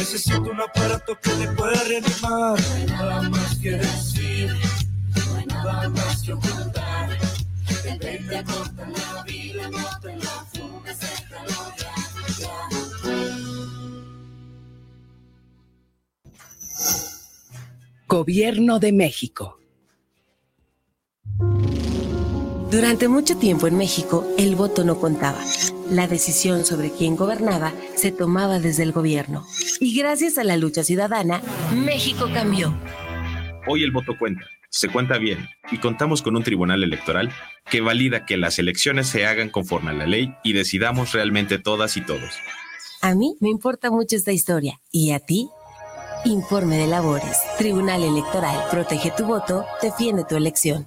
Necesito un aparato que me pueda reanimar. No nada más que decir, no hay nada más que ocultar. El 20 acorta la vida, no en la fuga, ya, ya. Gobierno de México. Durante mucho tiempo en México, el voto no contaba. La decisión sobre quién gobernaba se tomaba desde el gobierno. Y gracias a la lucha ciudadana, México cambió. Hoy el voto cuenta, se cuenta bien, y contamos con un tribunal electoral que valida que las elecciones se hagan conforme a la ley y decidamos realmente todas y todos. A mí me importa mucho esta historia. ¿Y a ti? Informe de labores. Tribunal Electoral. Protege tu voto. Defiende tu elección.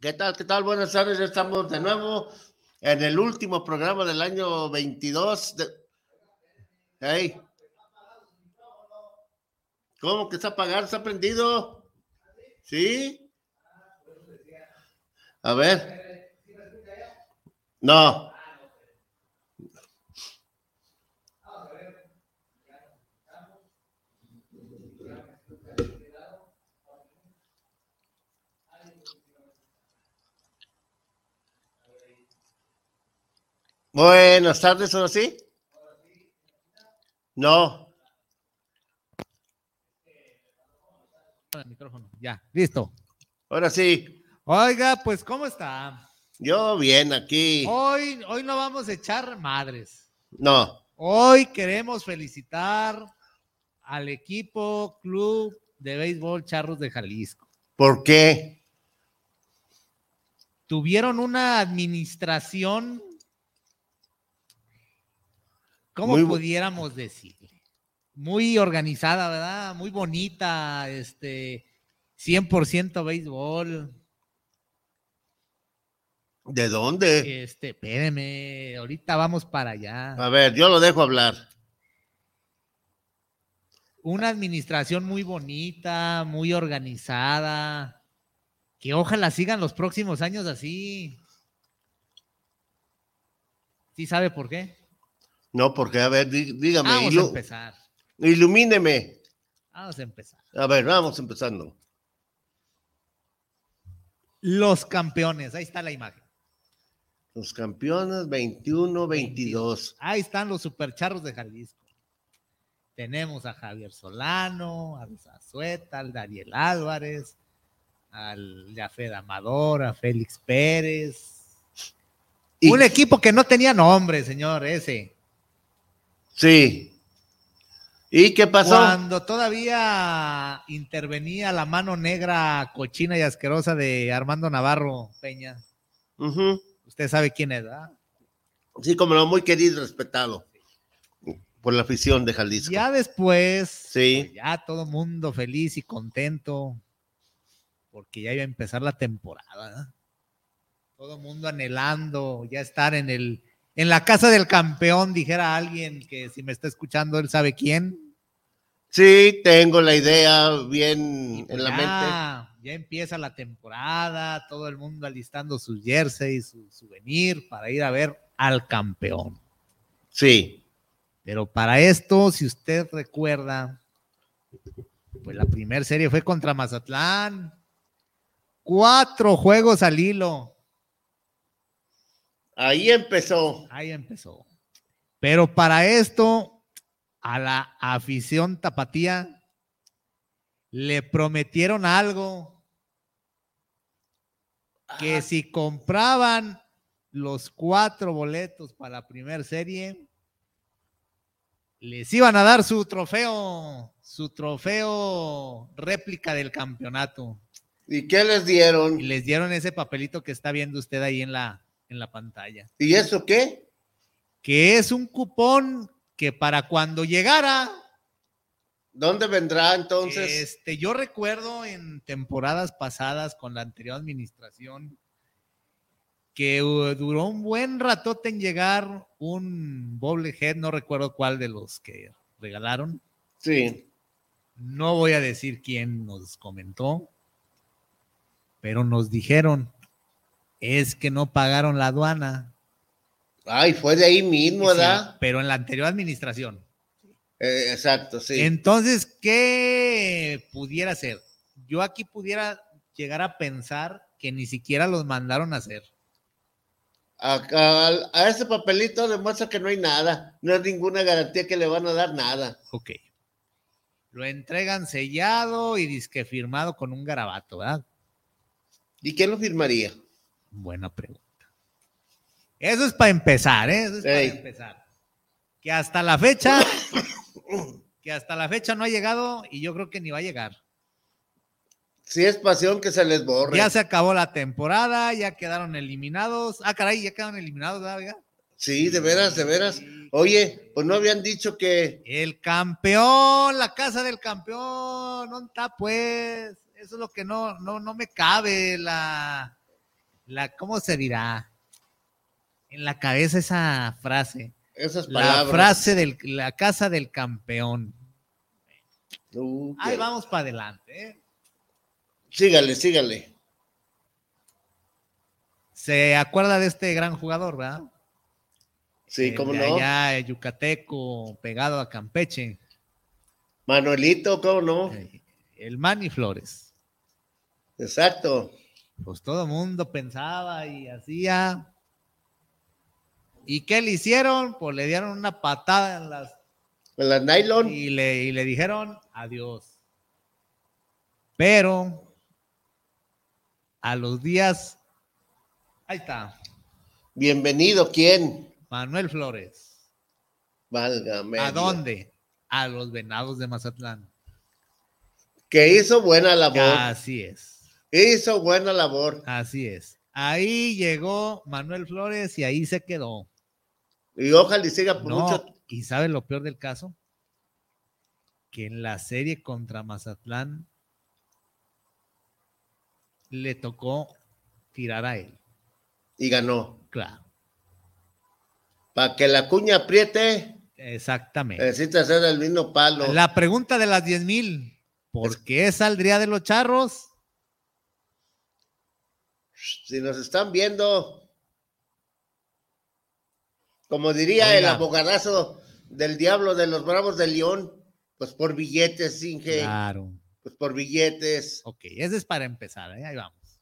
¿Qué tal? ¿Qué tal? Buenas tardes. Estamos de nuevo en el último programa del año 22. De... Hey. ¿Cómo que está apagado? ¿Está prendido? ¿Sí? A ver. No. Buenas tardes, ¿ahora sí? No. el micrófono. Ya, listo. Ahora sí. Oiga, pues, ¿cómo está? Yo bien aquí. Hoy, hoy no vamos a echar madres. No. Hoy queremos felicitar al equipo Club de Béisbol Charros de Jalisco. ¿Por qué? Tuvieron una administración, ¿cómo Muy pudiéramos decir? Muy organizada, ¿verdad? Muy bonita, este, 100% béisbol. ¿De dónde? Este, espéreme, ahorita vamos para allá. A ver, yo lo dejo hablar. una administración muy bonita, muy organizada, que ojalá sigan los próximos años así. ¿Sí sabe por qué? No, porque, a ver, dí- dígame, Vamos a empezar. ilumíneme. Vamos a empezar. A ver, vamos empezando. Los campeones, ahí está la imagen. Los campeones 21, 22. Ahí están los supercharros de Jalisco. Tenemos a Javier Solano, a Zazueta, al Daniel Álvarez, al Jafet Amador, a Félix Pérez. Y- Un equipo que no tenía nombre, señor, ese. Sí. ¿Y qué pasó? Cuando todavía intervenía la mano negra, cochina y asquerosa de Armando Navarro Peña. Usted sabe quién es, ¿verdad? Sí, como no, muy querido y respetado por la afición de Jalisco. Ya después, Sí. pues, ya todo mundo feliz y contento, porque ya iba a empezar la temporada. ¿eh? Todo mundo anhelando ya estar en el, en la casa del campeón, dijera alguien que si me está escuchando, él sabe quién. Sí, tengo la idea bien pues en la mente. ya, ya empieza la temporada, todo el mundo alistando sus jerseys, su souvenir para ir a ver al campeón. Sí. Pero para esto, si usted recuerda, pues la primera serie fue contra Mazatlán. Cuatro juegos al hilo. Ahí empezó. Ahí empezó. Pero para esto, a la afición tapatía le prometieron algo. Que Ah, si compraban los cuatro boletos para la primera serie, les iban a dar su trofeo, su trofeo réplica del campeonato. ¿Y qué les dieron? Y les dieron ese papelito que está viendo usted ahí en la, en la pantalla. ¿Y eso qué? Que es un cupón que para cuando llegara, ¿Dónde vendrá entonces? este, yo recuerdo en temporadas pasadas con la anterior administración que uh, duró un buen ratote en llegar un bobblehead, no recuerdo cuál de los que regalaron. Sí. No voy a decir quién nos comentó, pero nos dijeron, es que no pagaron la aduana. Ay, fue de ahí mismo, Sí, ¿verdad? pero en la anterior administración. Eh, exacto, sí. Entonces, ¿qué pudiera ser? Yo aquí pudiera llegar a pensar que ni siquiera los mandaron a hacer. A, a- a ese papelito demuestra que no hay nada. No hay ninguna garantía que le van a dar nada. Ok. Lo entregan sellado y disque firmado con un garabato, ¿verdad? ¿Y quién lo firmaría? Buena pregunta. Eso es para empezar, ¿eh? Eso es para empezar. Que hasta la fecha, que hasta la fecha no ha llegado y yo creo que ni va a llegar. Si es pasión que se les borre. Ya se acabó la temporada, ya quedaron eliminados. Ah, caray, ya quedaron eliminados, ¿verdad? Sí, de veras, de veras. Oye, pues no habían dicho que. El campeón, la casa del campeón, ¿dónde está pues? Eso es lo que no, no, no me cabe, la, la, ¿cómo se dirá? En la cabeza esa frase. Esas La palabras. frase de la casa del campeón. Uh, Ahí vamos para adelante. ¿eh? Sígale, sígale. Se acuerda de este gran jugador, ¿verdad? Sí, cómo de no. Allá, Yucateco, pegado a Campeche. Manuelito, cómo no. eh, El Manny Flores. Exacto. Pues todo el mundo pensaba y hacía. ¿Y qué le hicieron? Pues le dieron una patada en las En la nylon. y le, y le dijeron adiós. Pero a los días, ahí está, Bienvenido, ¿quién? Manuel Flores. Válgame. ¿A dónde? A los venados de Mazatlán. Que hizo buena labor. Así es, Hizo buena labor. así es. Ahí llegó Manuel Flores y ahí se quedó. Y ojalá y siga por No, mucho. ¿y sabe lo peor del caso? Que en la serie contra Mazatlán le tocó tirar a él. Y ganó. Claro. Para que la cuña apriete. Exactamente. Necesita hacer el mismo palo. La pregunta de las 10 mil, ¿por qué saldría de los charros? Si nos están viendo, como diría el abogadazo del diablo de los bravos de León, pues por billetes, Inge, Claro. pues por billetes. Ok, ese es para empezar, ¿eh? ahí vamos.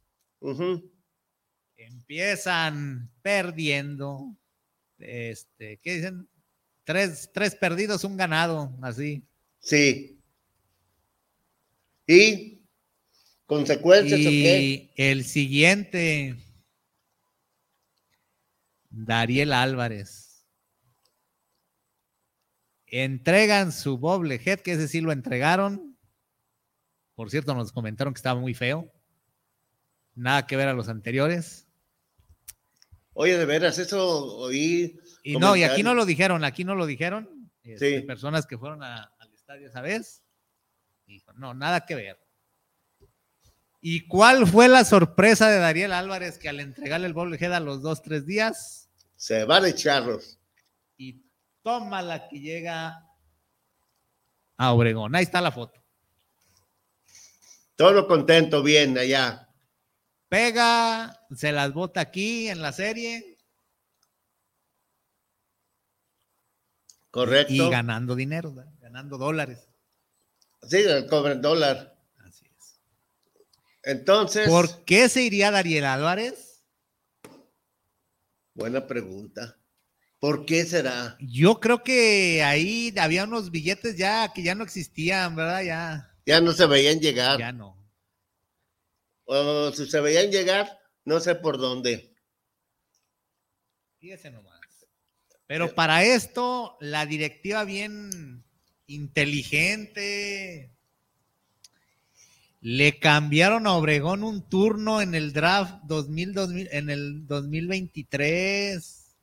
Empiezan perdiendo. Este, ¿qué dicen? Tres, tres perdidos, un ganado, así. Sí. ¿Y consecuencias o qué? Y el siguiente, Dariel Álvarez. Entregan su head, que ese sí lo entregaron. Por cierto, nos comentaron que estaba muy feo. Nada que ver a los anteriores. Oye, de veras, eso oí. Y no, y aquí no lo dijeron, aquí no lo dijeron. este, Sí. Personas que fueron a- al estadio esa vez. Dijo, no, nada que ver. ¿Y cuál fue la sorpresa de Dariel Álvarez que al entregarle el bobblehead a los dos, tres días Se van de charros. y toma la que llega a Obregón? Ahí está la foto. Todo contento, bien, allá. Pega, se las bota aquí en la serie Correcto. y ganando dinero, ganando dólares. Sí, cobran dólar. Entonces, ¿Por qué se iría Dariel Álvarez? buena pregunta. ¿Por qué será? Yo creo que ahí había unos billetes ya que ya no existían, ¿verdad? Ya, Ya no se veían llegar. ya no. O si se veían llegar, no sé por dónde. Fíjese nomás. Pero para esto, la directiva bien inteligente. Le cambiaron a Obregón un turno en el draft 2000, 2000 en el 2023.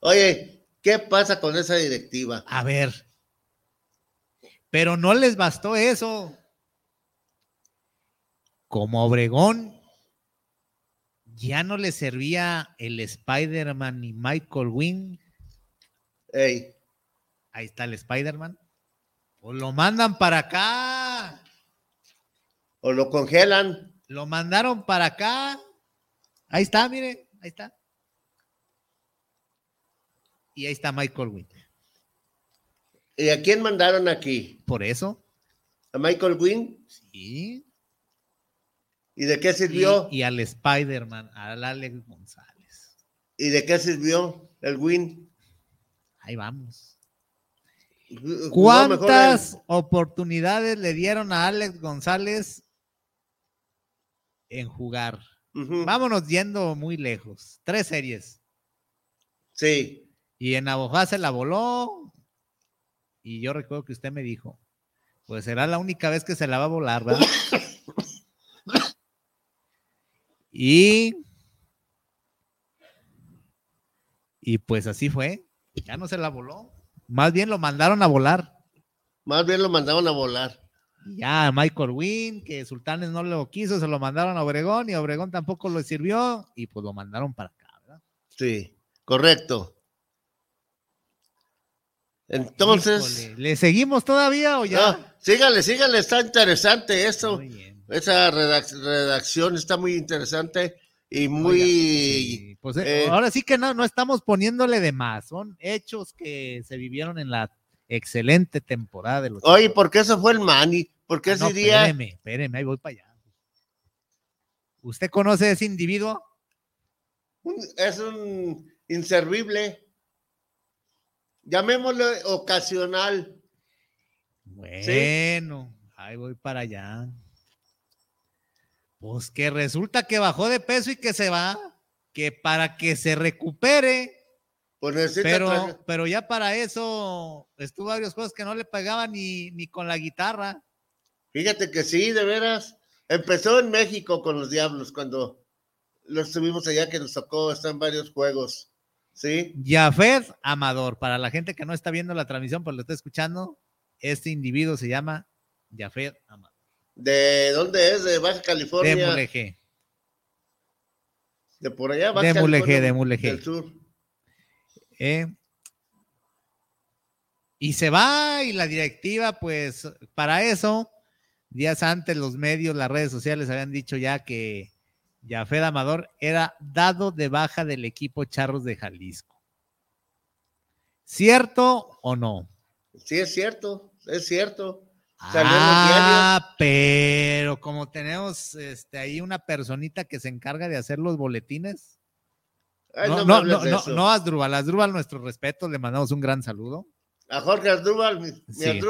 Oye, ¿qué pasa con esa directiva? A ver. Pero no les bastó eso. Como Obregón ya no le servía el Spider-Man ni Michael Wing. Ey, Ahí está el Spider-Man. Pues lo mandan para acá. o lo congelan. Lo mandaron para acá. Ahí está, mire, ahí está. Y ahí está Michael Wing. ¿Y a quién mandaron aquí? Por eso, ¿A Michael Wynn? sí. ¿Y de qué sirvió? Y, y al Spider-Man, al Alex González. ¿Y de qué sirvió el Win? Ahí vamos. ¿Cuántas oportunidades le dieron a Alex González en jugar? Vámonos yendo muy lejos. Tres series. Sí, Y en Abojá se la voló. Y yo recuerdo que usted me dijo, pues será la única vez que se la va a volar, ¿verdad? y, y pues así fue. Ya no se la voló. Más bien lo mandaron a volar. más bien lo mandaron a volar. Y Ya Michael Wynn, que Sultanes no lo quiso, se lo mandaron a Obregón y Obregón tampoco lo sirvió y pues lo mandaron para acá, ¿verdad? Sí, correcto. Entonces, Híjole, ¿le seguimos todavía o ya? ah, sígale, sígale, está interesante esto. Esa redac- redacción está muy interesante y muy... Sí, pues, eh, eh, ahora sí que no, no estamos poniéndole de más, son hechos que se vivieron en la excelente temporada de los Oye, ¿por qué eso fue el Manny? ¿Por qué Ah, no, ese día? Espéreme, espéreme, ahí voy para allá. ¿Usted conoce a ese individuo? es un inservible. Llamémosle ocasional. Bueno, ahí voy para allá. Pues que resulta que bajó de peso y que se va, que para que se recupere, Pues pero, traer- pero ya para eso estuvo varios juegos que no le pagaban ni, ni con la guitarra. Fíjate que sí, de veras. Empezó en México con los Diablos cuando los tuvimos allá que nos tocó, está en varios juegos. ¿Sí? Jafet Amador, para la gente que no está viendo la transmisión, pero lo está escuchando, este individuo se llama Jafet Amador. ¿De dónde es? De Baja California. De Mulegé. De por allá, Baja De Mulegé, de Mulegé. Del sur. ¿eh? Y se va y la directiva, pues para eso, días antes los medios, las redes sociales habían dicho ya que Jafet Amador era dado de baja del equipo Charros de Jalisco. ¿Cierto o no? Sí, es cierto, es cierto. Ah, pero como tenemos este, ahí una personita que se encarga de hacer los boletines. no, no, no, no, no, Asdrúbal, Asdrúbal, nuestro respeto, le mandamos un gran saludo. A Jorge Asdrúbal, mi, sí.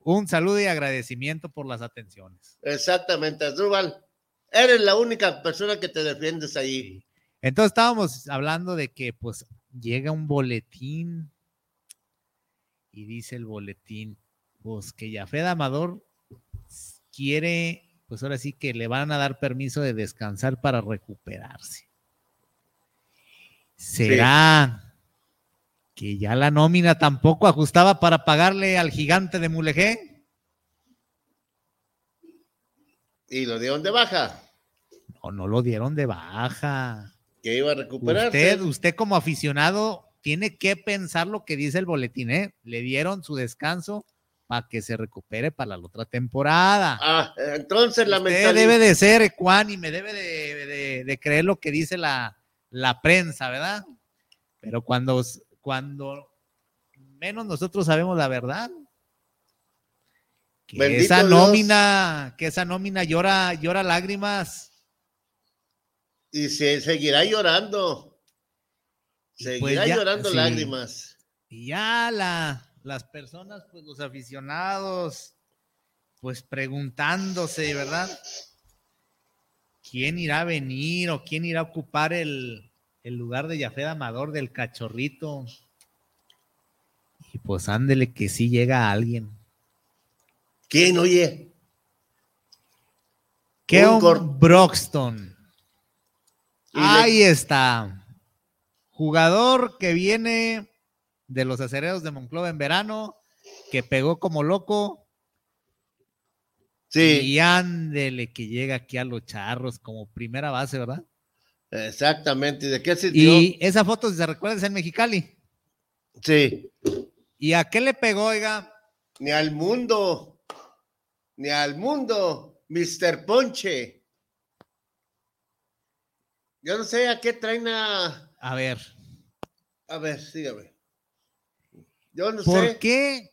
Un saludo y agradecimiento por las atenciones. Exactamente, Asdrúbal. Eres la única persona que te defiendes ahí. Sí. Entonces estábamos hablando de que pues llega un boletín y dice el boletín, pues que Yafed Amador quiere, pues ahora sí que le van a dar permiso de descansar para recuperarse. ¿Será sí. que ya la nómina tampoco ajustaba para pagarle al gigante de Mulegé? ¿Y lo dieron de baja? No, no lo dieron de baja. Que iba a recuperarse. Usted, usted como aficionado tiene que pensar lo que dice el boletín, ¿eh? Le dieron su descanso para que se recupere para la otra temporada. Ah, entonces la Usted debe de ser ecuánime, debe de, de, de, creer lo que dice la, la prensa, ¿verdad? Pero cuando, cuando menos nosotros sabemos la verdad, que Bendito esa nómina, Dios. que esa nómina llora, llora lágrimas. Y se seguirá llorando. Seguirá pues ya, llorando sí. lágrimas. Y ya la, las personas, pues los aficionados, pues preguntándose, ¿verdad? ¿Quién irá a venir o quién irá a ocupar el, el lugar de Yafed Amador del cachorrito? Y pues ándele que sí llega alguien. ¿Quién, oye? Keon Broxton. Ahí está. Jugador que viene de los acereros de Monclova en verano, que pegó como loco. Sí. Y ándele que llega aquí a los charros como primera base, ¿verdad? Exactamente. ¿De qué sirvió? Y esa foto, si se recuerda, es en Mexicali. Sí. ¿Y a qué le pegó, oiga? Ni al mundo. Ni al mundo. Mr. Ponche. Yo no sé a qué traen a. A ver. A ver, sígame. Yo no ¿Por sé. qué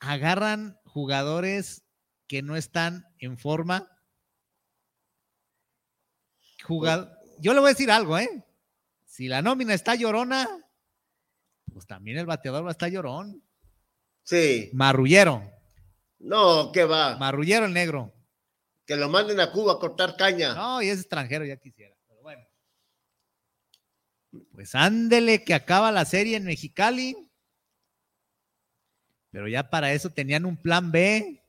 agarran jugadores que no están en forma? Jugad... Yo le voy a decir algo, ¿eh? Si la nómina está llorona, pues también el bateador va a estar llorón. Sí. Marrullero. No, ¿qué va? Marrullero el negro. Que lo manden a Cuba a cortar caña. No, y es extranjero, ya quisiera. Pero bueno. Pues ándele que acaba la serie en Mexicali. Pero ya para eso tenían un plan B.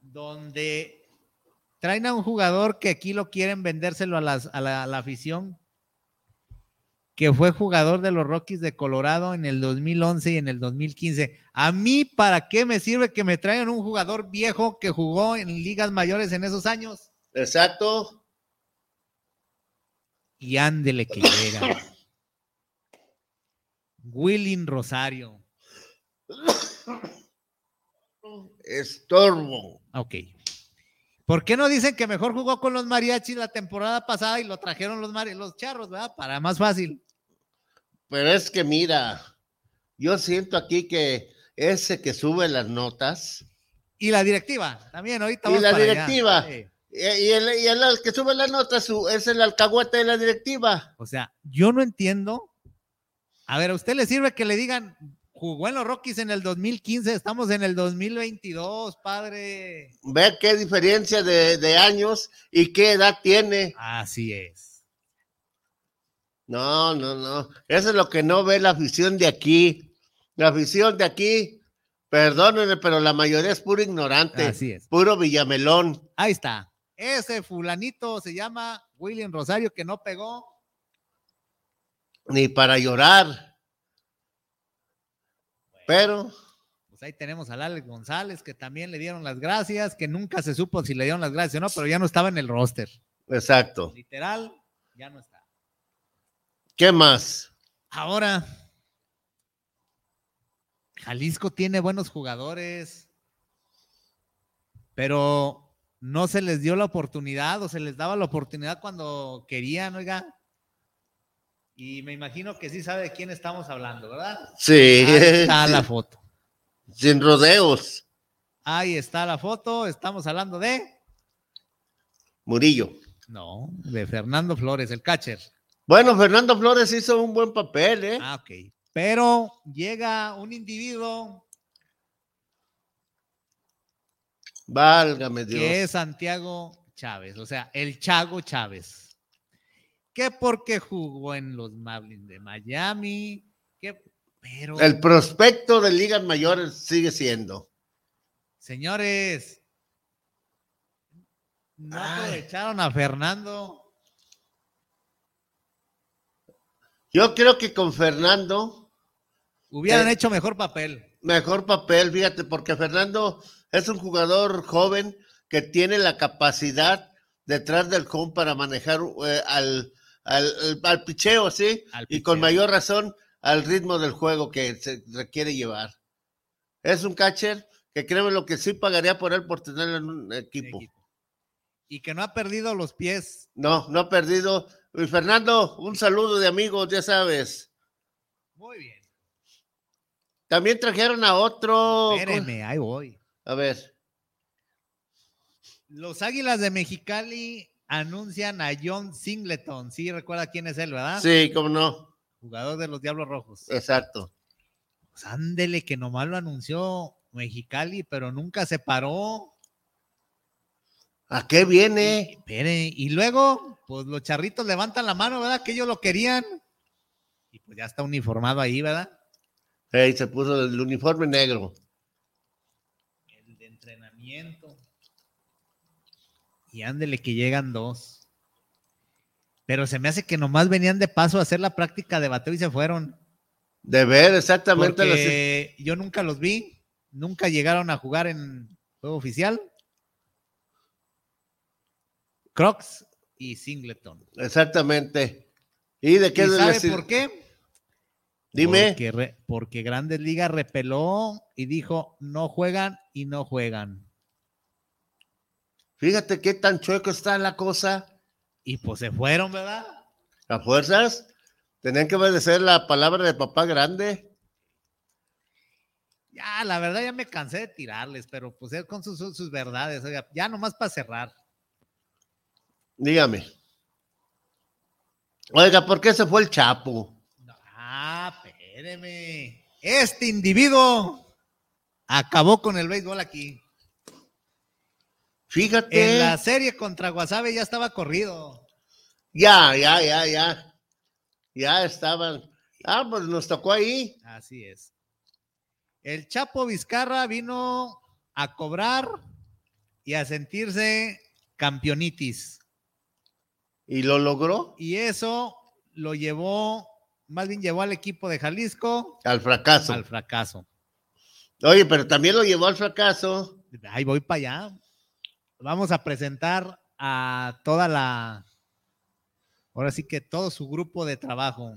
Donde traen a un jugador que aquí lo quieren vendérselo a, las, a, la, a, la, afición, que fue jugador de los Rockies de Colorado en el 2011 y en el 2015. A mí, ¿para qué me sirve que me traigan un jugador viejo que jugó en ligas mayores en esos años? Exacto. Y ándele que llega. Willing Rosario. Estorbo. Ok. ¿Por qué no dicen que mejor jugó con los mariachis la temporada pasada y lo trajeron los, los charros, ¿verdad? Para más fácil. Pero es que mira, yo siento aquí que ese que sube las notas. Y la directiva, también ahorita. Y la directiva. Sí. Y, y, el, y, el, que sube las notas es el alcahuete de la directiva. O sea, yo no entiendo. A ver, ¿a usted le sirve que le digan, jugó en los Rockies en el 2015, estamos en el 2022, padre. Ve qué diferencia de, de, años y qué edad tiene. Así es. No, no, no. Eso es lo que no ve la afición de aquí. La afición de aquí, perdónenme, pero la mayoría es puro ignorante. Así es. Puro villamelón. Ahí está. Ese fulanito se llama William Rosario que no pegó. Ni para llorar. Pero. Pues ahí tenemos al Alex González, que también le dieron las gracias, que nunca se supo si le dieron las gracias o no, pero ya no estaba en el roster. Exacto. Literal, ya no está. ¿Qué más? Ahora, Jalisco tiene buenos jugadores, pero no se les dio la oportunidad o se les daba la oportunidad cuando querían, oiga. Y me imagino que sí sabe de quién estamos hablando, ¿verdad? Sí. Ahí está la foto. Sin rodeos. Ahí está la foto. Estamos hablando de. Murillo. No, de Fernando Flores, el catcher. Bueno, Fernando Flores hizo un buen papel, ¿eh? Ah, ok. Pero llega un individuo Válgame Dios. que es Santiago Chávez, o sea, el Chago Chávez. Que porque jugó en los Marlins de Miami, que pero El prospecto de ligas mayores sigue siendo. señores, no Ay. aprovecharon a Fernando. Yo creo que con Fernando, Hubieran Eh, hecho mejor papel. mejor papel, fíjate, porque Fernando es un jugador joven que tiene la capacidad detrás del home para manejar eh, al, al, al- al picheo, ¿sí? Al y con mayor razón al ritmo del juego que se requiere llevar. Es un catcher que créeme lo que sí pagaría por él por tenerlo en un equipo. Y que no ha perdido los pies. No, no ha perdido. Y Fernando, un saludo de amigos, ya sabes. Muy bien. También trajeron a otro. Espérenme, ahí voy. A ver. Los Águilas de Mexicali anuncian a John Singleton. Sí, recuerda quién es él, ¿verdad? Sí, cómo no. Jugador de los Diablos Rojos. Exacto. Pues ándele, que nomás lo anunció Mexicali, pero nunca se paró. ¿A qué viene? Espere, y luego, pues los charritos levantan la mano, ¿verdad? Que ellos lo querían. Y pues ya está uniformado ahí, ¿verdad? Ey, se puso el uniforme negro. El de entrenamiento. Y ándele que llegan dos. Pero se me hace que nomás venían de paso a hacer la práctica de bateo y se fueron. De ver exactamente las- Porque yo nunca los vi, nunca llegaron a jugar en juego oficial. Crocs y Singleton. Exactamente. ¿Y de qué ¿Y sabe les- por qué? Dime. Porque, re- porque Grandes Ligas repeló y dijo, no juegan y no juegan. Fíjate qué tan chueco está la cosa. Y pues se fueron, ¿verdad? A fuerzas. Tenían que obedecer la palabra de papá grande. Ya, la verdad ya me cansé de tirarles, pero pues es con sus, sus- sus verdades. Oiga, ya nomás para cerrar. Dígame. Oiga, ¿por qué se fue el Chapo? Ah, espéreme. Este individuo acabó con el béisbol aquí. Fíjate. En la serie contra Guasave ya estaba corrido. Ya, ya, ya, ya. Ya estaban. Ah, pues nos tocó ahí. Así es. El Chapo Vizcarra vino a cobrar y a sentirse campeonitis. Y lo logró Y eso lo llevó, más bien llevó al equipo de Jalisco al fracaso. al fracaso. Oye, pero también lo llevó al fracaso. Ahí voy para allá. Vamos a presentar a toda la, ahora sí que todo su grupo de trabajo.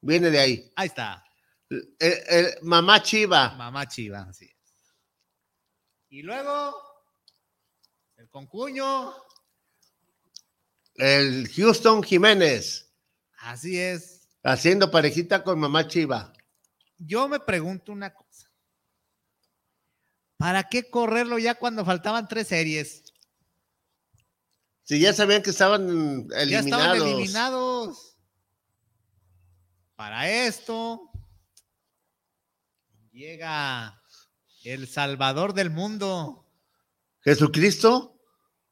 Viene de ahí. Ahí está, El- el mamá Chiva. mamá Chiva. Así es. Y luego, el concuño, El Houston Jiménez. así es. Haciendo parejita con mamá Chiva. Yo me pregunto una cosa. ¿Para qué correrlo ya cuando faltaban tres series? Si ya sabían que estaban Ya eliminados. estaban eliminados. Para esto llega el salvador del mundo, Jesucristo.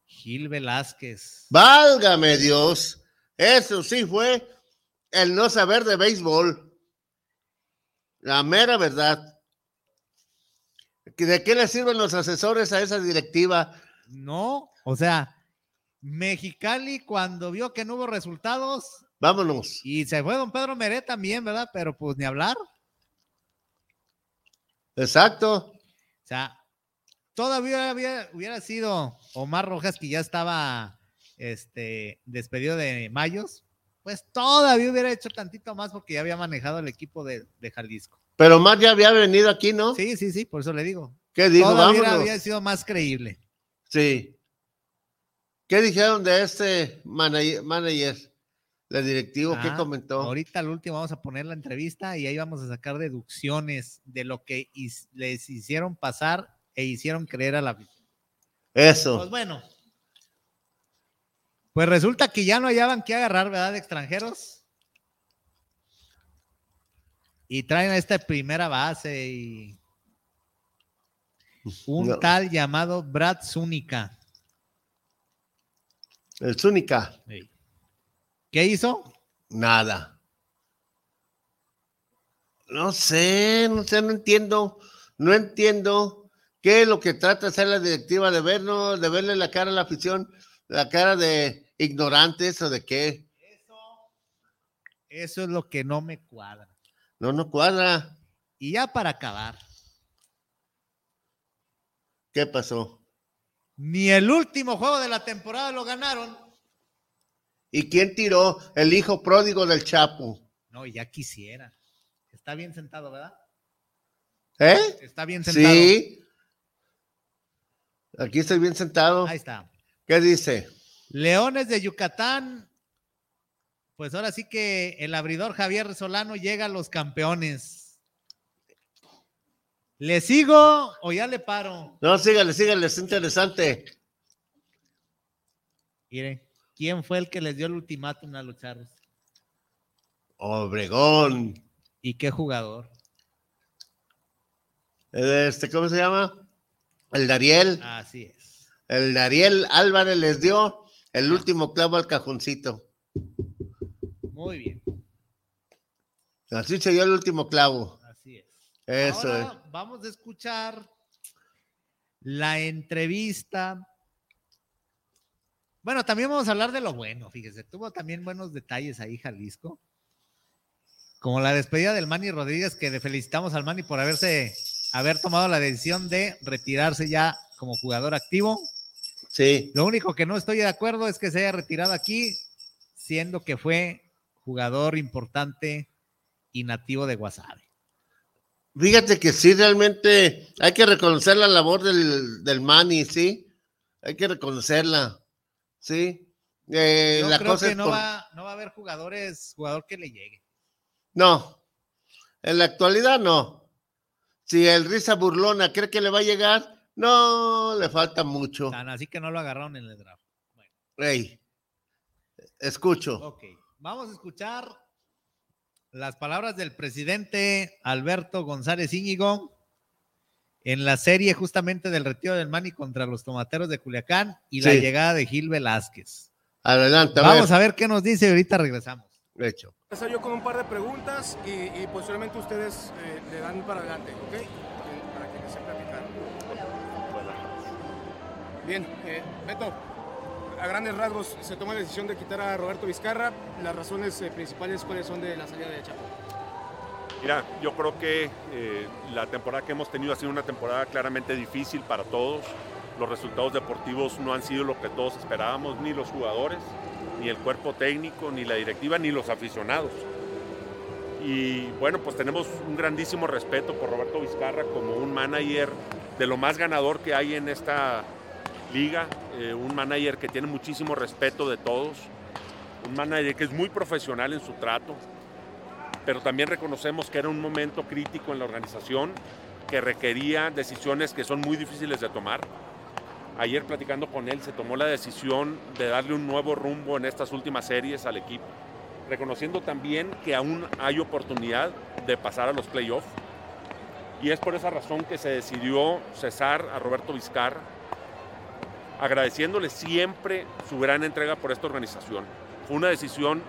Gil Velázquez. Válgame Dios. Eso sí fue el no saber de béisbol. La mera verdad. ¿De qué le sirven los asesores a esa directiva? No, o sea, Mexicali cuando vio que no hubo resultados Vámonos. y se fue don Pedro Meré también, ¿verdad? Pero pues ni hablar. Exacto. O sea, todavía había- hubiera sido Omar Rojas, que ya estaba este, despedido de Mayos, pues todavía hubiera hecho tantito más porque ya había manejado el equipo de, de Jalisco. Pero más ya había venido aquí, ¿no? Sí, sí, sí, por eso le digo. ¿Qué dijo? Todavía Vámonos. había sido más creíble. Sí. ¿Qué dijeron de este manager, manager de directivo? ¿Qué Ah, comentó? Ahorita al último vamos a poner la entrevista y ahí vamos a sacar deducciones de lo que les hicieron pasar e hicieron creer a la afición. Pues Eso. bueno. Pues resulta que ya no hallaban que agarrar, ¿verdad? De extranjeros. Y traen a esta primera base y un No. tal llamado Brad Zúñiga. El Zúñiga. ¿Qué hizo? Nada. No sé, no sé, no entiendo. No entiendo qué es lo que trata de hacer la directiva de vernos, de verle la cara a la afición, la cara de ignorantes o de qué. Eso es lo que no me cuadra. No, no cuadra. Y ya para acabar, ¿Qué pasó? ni el último juego de la temporada lo ganaron. ¿Y quién tiró el hijo pródigo del Chapo? No, ya quisiera. Está bien sentado, ¿verdad? ¿Eh? Está bien sentado. Sí. Aquí estoy bien sentado. Ahí está. ¿Qué dice? Leones de Yucatán. Pues ahora sí que el abridor Javier Solano llega a los campeones. ¿Le sigo o ya le paro? No, sígale, sígale, es interesante. Mire, ¿quién fue el que les dio el ultimátum a los charros? Obregón. ¿Y qué jugador? Este, ¿cómo se llama? El Dariel. Así es. El Dariel Álvarez les dio el último clavo al cajoncito. Muy bien. Así se dio el último clavo. Así es. Eso Ahora vamos a escuchar la entrevista. Bueno, también vamos a hablar de lo bueno, fíjese, tuvo también buenos detalles ahí Jalisco. Como la despedida del Manny Rodríguez, que le felicitamos al Manny por haberse, haber tomado la decisión de retirarse ya como jugador activo. es. Sí. Lo único que no estoy de acuerdo es que se haya retirado aquí, siendo que fue jugador importante y nativo de Guasave. Fíjate que sí, realmente hay que reconocer la labor del, del Manny, sí. Hay que reconocerla. Sí. Eh, Yo la creo cosa que es no, por- va, no va a haber jugadores, jugador que le llegue. No. En la actualidad no. Si el Risa Burlona cree que le va a llegar, no, le falta mucho. Tan así que no lo agarraron en el draft. Ey, escucho. Ok, vamos a escuchar las palabras del presidente Alberto González Íñigo en la serie justamente del retiro del Mani contra los tomateros de Culiacán y la llegada de Gil Velázquez. Adelante, a Vamos ver. a ver qué nos dice y ahorita regresamos. Hecho. Empezar yo con un par de preguntas y, y posteriormente ustedes eh, le dan para adelante, ¿ok? Eh, Para que les sea platicar. Bien, eh, Beto, a grandes rasgos se toma la decisión de quitar a Roberto Vizcarra. Las razones eh, principales, ¿cuáles son de la salida de Chapo? Mira, yo creo que eh, la temporada que hemos tenido ha sido una temporada claramente difícil para todos. Los resultados deportivos no han sido lo que todos esperábamos, ni los jugadores, ni el cuerpo técnico, ni la directiva, ni los aficionados. Y bueno, pues tenemos un grandísimo respeto por Roberto Vizcarra como un manager de lo más ganador que hay en esta liga, eh, un manager que tiene muchísimo respeto de todos, un manager que es muy profesional en su trato, pero también reconocemos que era un momento crítico en la organización que requería decisiones que son muy difíciles de tomar. Ayer platicando con él se tomó la decisión de darle un nuevo rumbo en estas últimas series al equipo, reconociendo también que aún hay oportunidad de pasar a los playoffs. Y es por esa razón que se decidió cesar a Roberto Vizcarra, agradeciéndole siempre su gran entrega por esta organización. Fue una decisión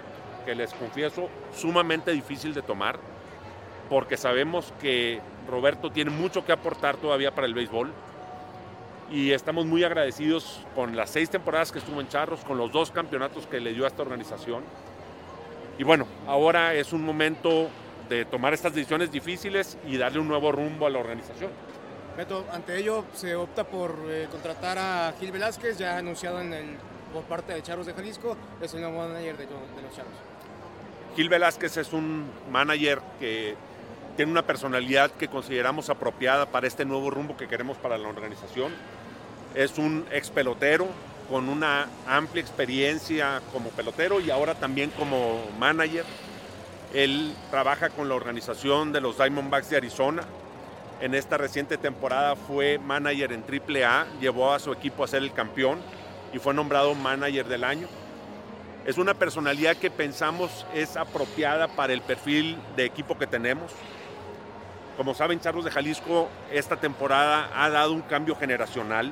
que les confieso sumamente difícil de tomar, porque sabemos que Roberto tiene mucho que aportar todavía para el béisbol y estamos muy agradecidos con las seis temporadas que estuvo en Charros, con los dos campeonatos que le dio a esta organización. Y bueno, ahora es un momento de tomar estas decisiones difíciles y darle un nuevo rumbo a la organización. Ante ello se opta por eh, contratar a Gil Velázquez, ya anunciado en el, por parte de Charros de Jalisco, es el nuevo manager de, de los Charros. Gil Velázquez es un manager que tiene una personalidad que consideramos apropiada para este nuevo rumbo que queremos para la organización. Es un ex pelotero con una amplia experiencia como pelotero y ahora también como manager. Él trabaja con la organización de los Diamondbacks de Arizona. En esta reciente temporada fue manager en AAA, llevó a su equipo a ser el campeón y fue nombrado manager del año. Es una personalidad que pensamos es apropiada para el perfil de equipo que tenemos. Como saben, Charlos de Jalisco esta temporada ha dado un cambio generacional,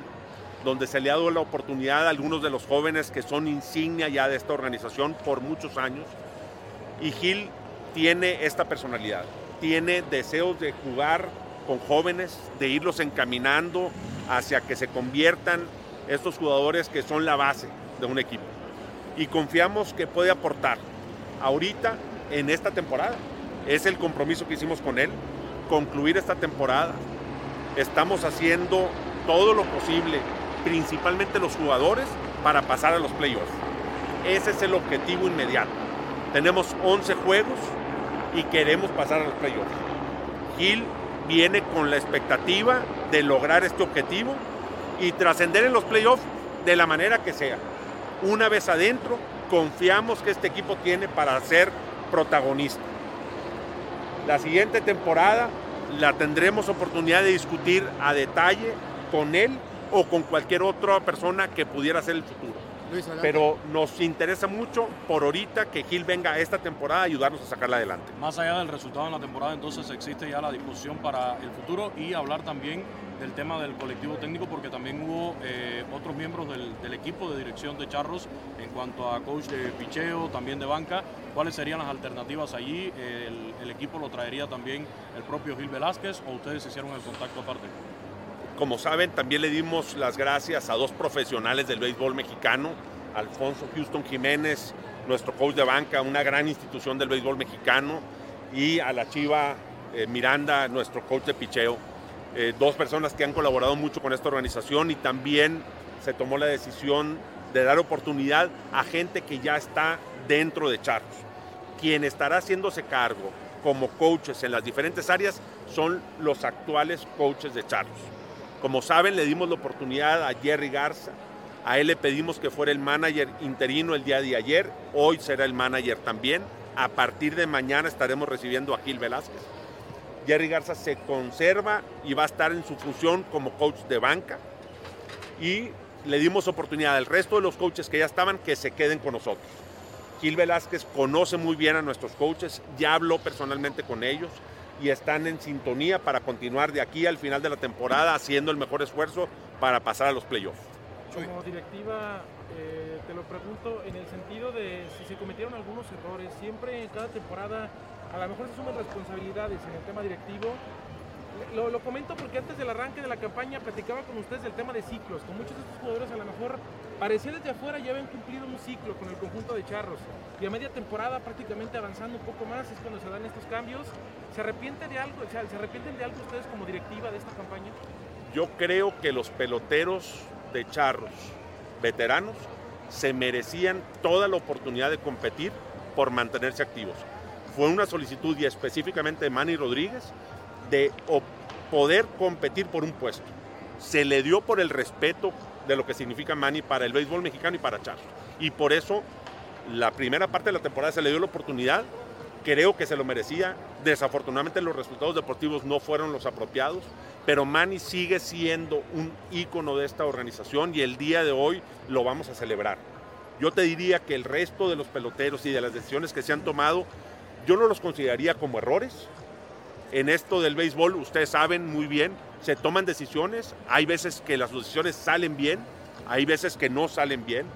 donde se le ha dado la oportunidad a algunos de los jóvenes que son insignia ya de esta organización por muchos años. Y Gil tiene esta personalidad, tiene deseos de jugar con jóvenes, de irlos encaminando hacia que se conviertan estos jugadores que son la base de un equipo. Y confiamos que puede aportar ahorita en esta temporada. Es el compromiso que hicimos con él, concluir esta temporada. Estamos haciendo todo lo posible, principalmente los jugadores, para pasar a los playoffs. Ese es el objetivo inmediato. Tenemos 11 juegos y queremos pasar a los playoffs. Gil viene con la expectativa de lograr este objetivo y trascender en los playoffs de la manera que sea. Una vez adentro, confiamos que este equipo tiene para ser protagonista. La siguiente temporada la tendremos oportunidad de discutir a detalle con él o con cualquier otra persona que pudiera ser el futuro. Pero nos interesa mucho por ahorita que Gil venga esta temporada a ayudarnos a sacarla adelante. Más allá del resultado en la temporada, entonces existe ya la discusión para el futuro y hablar también del tema del colectivo técnico, porque también hubo eh, otros miembros del, del, equipo de dirección de Charros en cuanto a coach de picheo, también de banca. ¿Cuáles serían las alternativas allí? El, el equipo lo traería también el propio Gil Velázquez o ustedes hicieron el contacto aparte? Como saben, también le dimos las gracias a dos profesionales del béisbol mexicano, Alfonso Houston Jiménez, nuestro coach de banca, una gran institución del béisbol mexicano, y a la Chiva eh, Miranda, nuestro coach de picheo. Eh, dos personas que han colaborado mucho con esta organización y también se tomó la decisión de dar oportunidad a gente que ya está dentro de Charros. Quien estará haciéndose cargo como coaches en las diferentes áreas son los actuales coaches de Charros. Como saben, le dimos la oportunidad a Jerry Garza. A él le pedimos que fuera el manager interino el día de ayer. Hoy será el manager también. A partir de mañana estaremos recibiendo a Gil Velázquez. Jerry Garza se conserva y va a estar en su función como coach de banca. Y le dimos oportunidad al resto de los coaches que ya estaban que se queden con nosotros. Gil Velázquez conoce muy bien a nuestros coaches, ya habló personalmente con ellos y están en sintonía para continuar de aquí al final de la temporada haciendo el mejor esfuerzo para pasar a los playoffs. Como directiva, eh, te lo pregunto en el sentido de si se cometieron algunos errores, siempre en cada temporada a lo mejor se asumen responsabilidades en el tema directivo. Lo, lo, comento porque antes del arranque de la campaña platicaba con ustedes del tema de ciclos. Con muchos de estos jugadores a lo mejor parecía desde afuera ya habían cumplido un ciclo con el conjunto de Charros. Y a media temporada prácticamente avanzando un poco más es cuando se dan estos cambios. ¿Se arrepiente de algo? ¿Se arrepienten de algo ustedes como directiva de esta campaña? Yo creo que los peloteros de Charros, veteranos, se merecían toda la oportunidad de competir por mantenerse activos. Fue una solicitud y específicamente de Manny Rodríguez de poder competir por un puesto. Se le dio por el respeto de lo que significa Manny para el béisbol mexicano y para Charros. Y por eso la primera parte de la temporada se le dio la oportunidad. Creo que se lo merecía. Desafortunadamente los resultados deportivos no fueron los apropiados, pero Manny sigue siendo un ícono de esta organización y el día de hoy lo vamos a celebrar. Yo te diría que el resto de los peloteros y de las decisiones que se han tomado, yo no los consideraría como errores. En esto del béisbol, ustedes saben muy bien, se toman decisiones, hay veces que las decisiones salen bien, hay veces que no salen bien.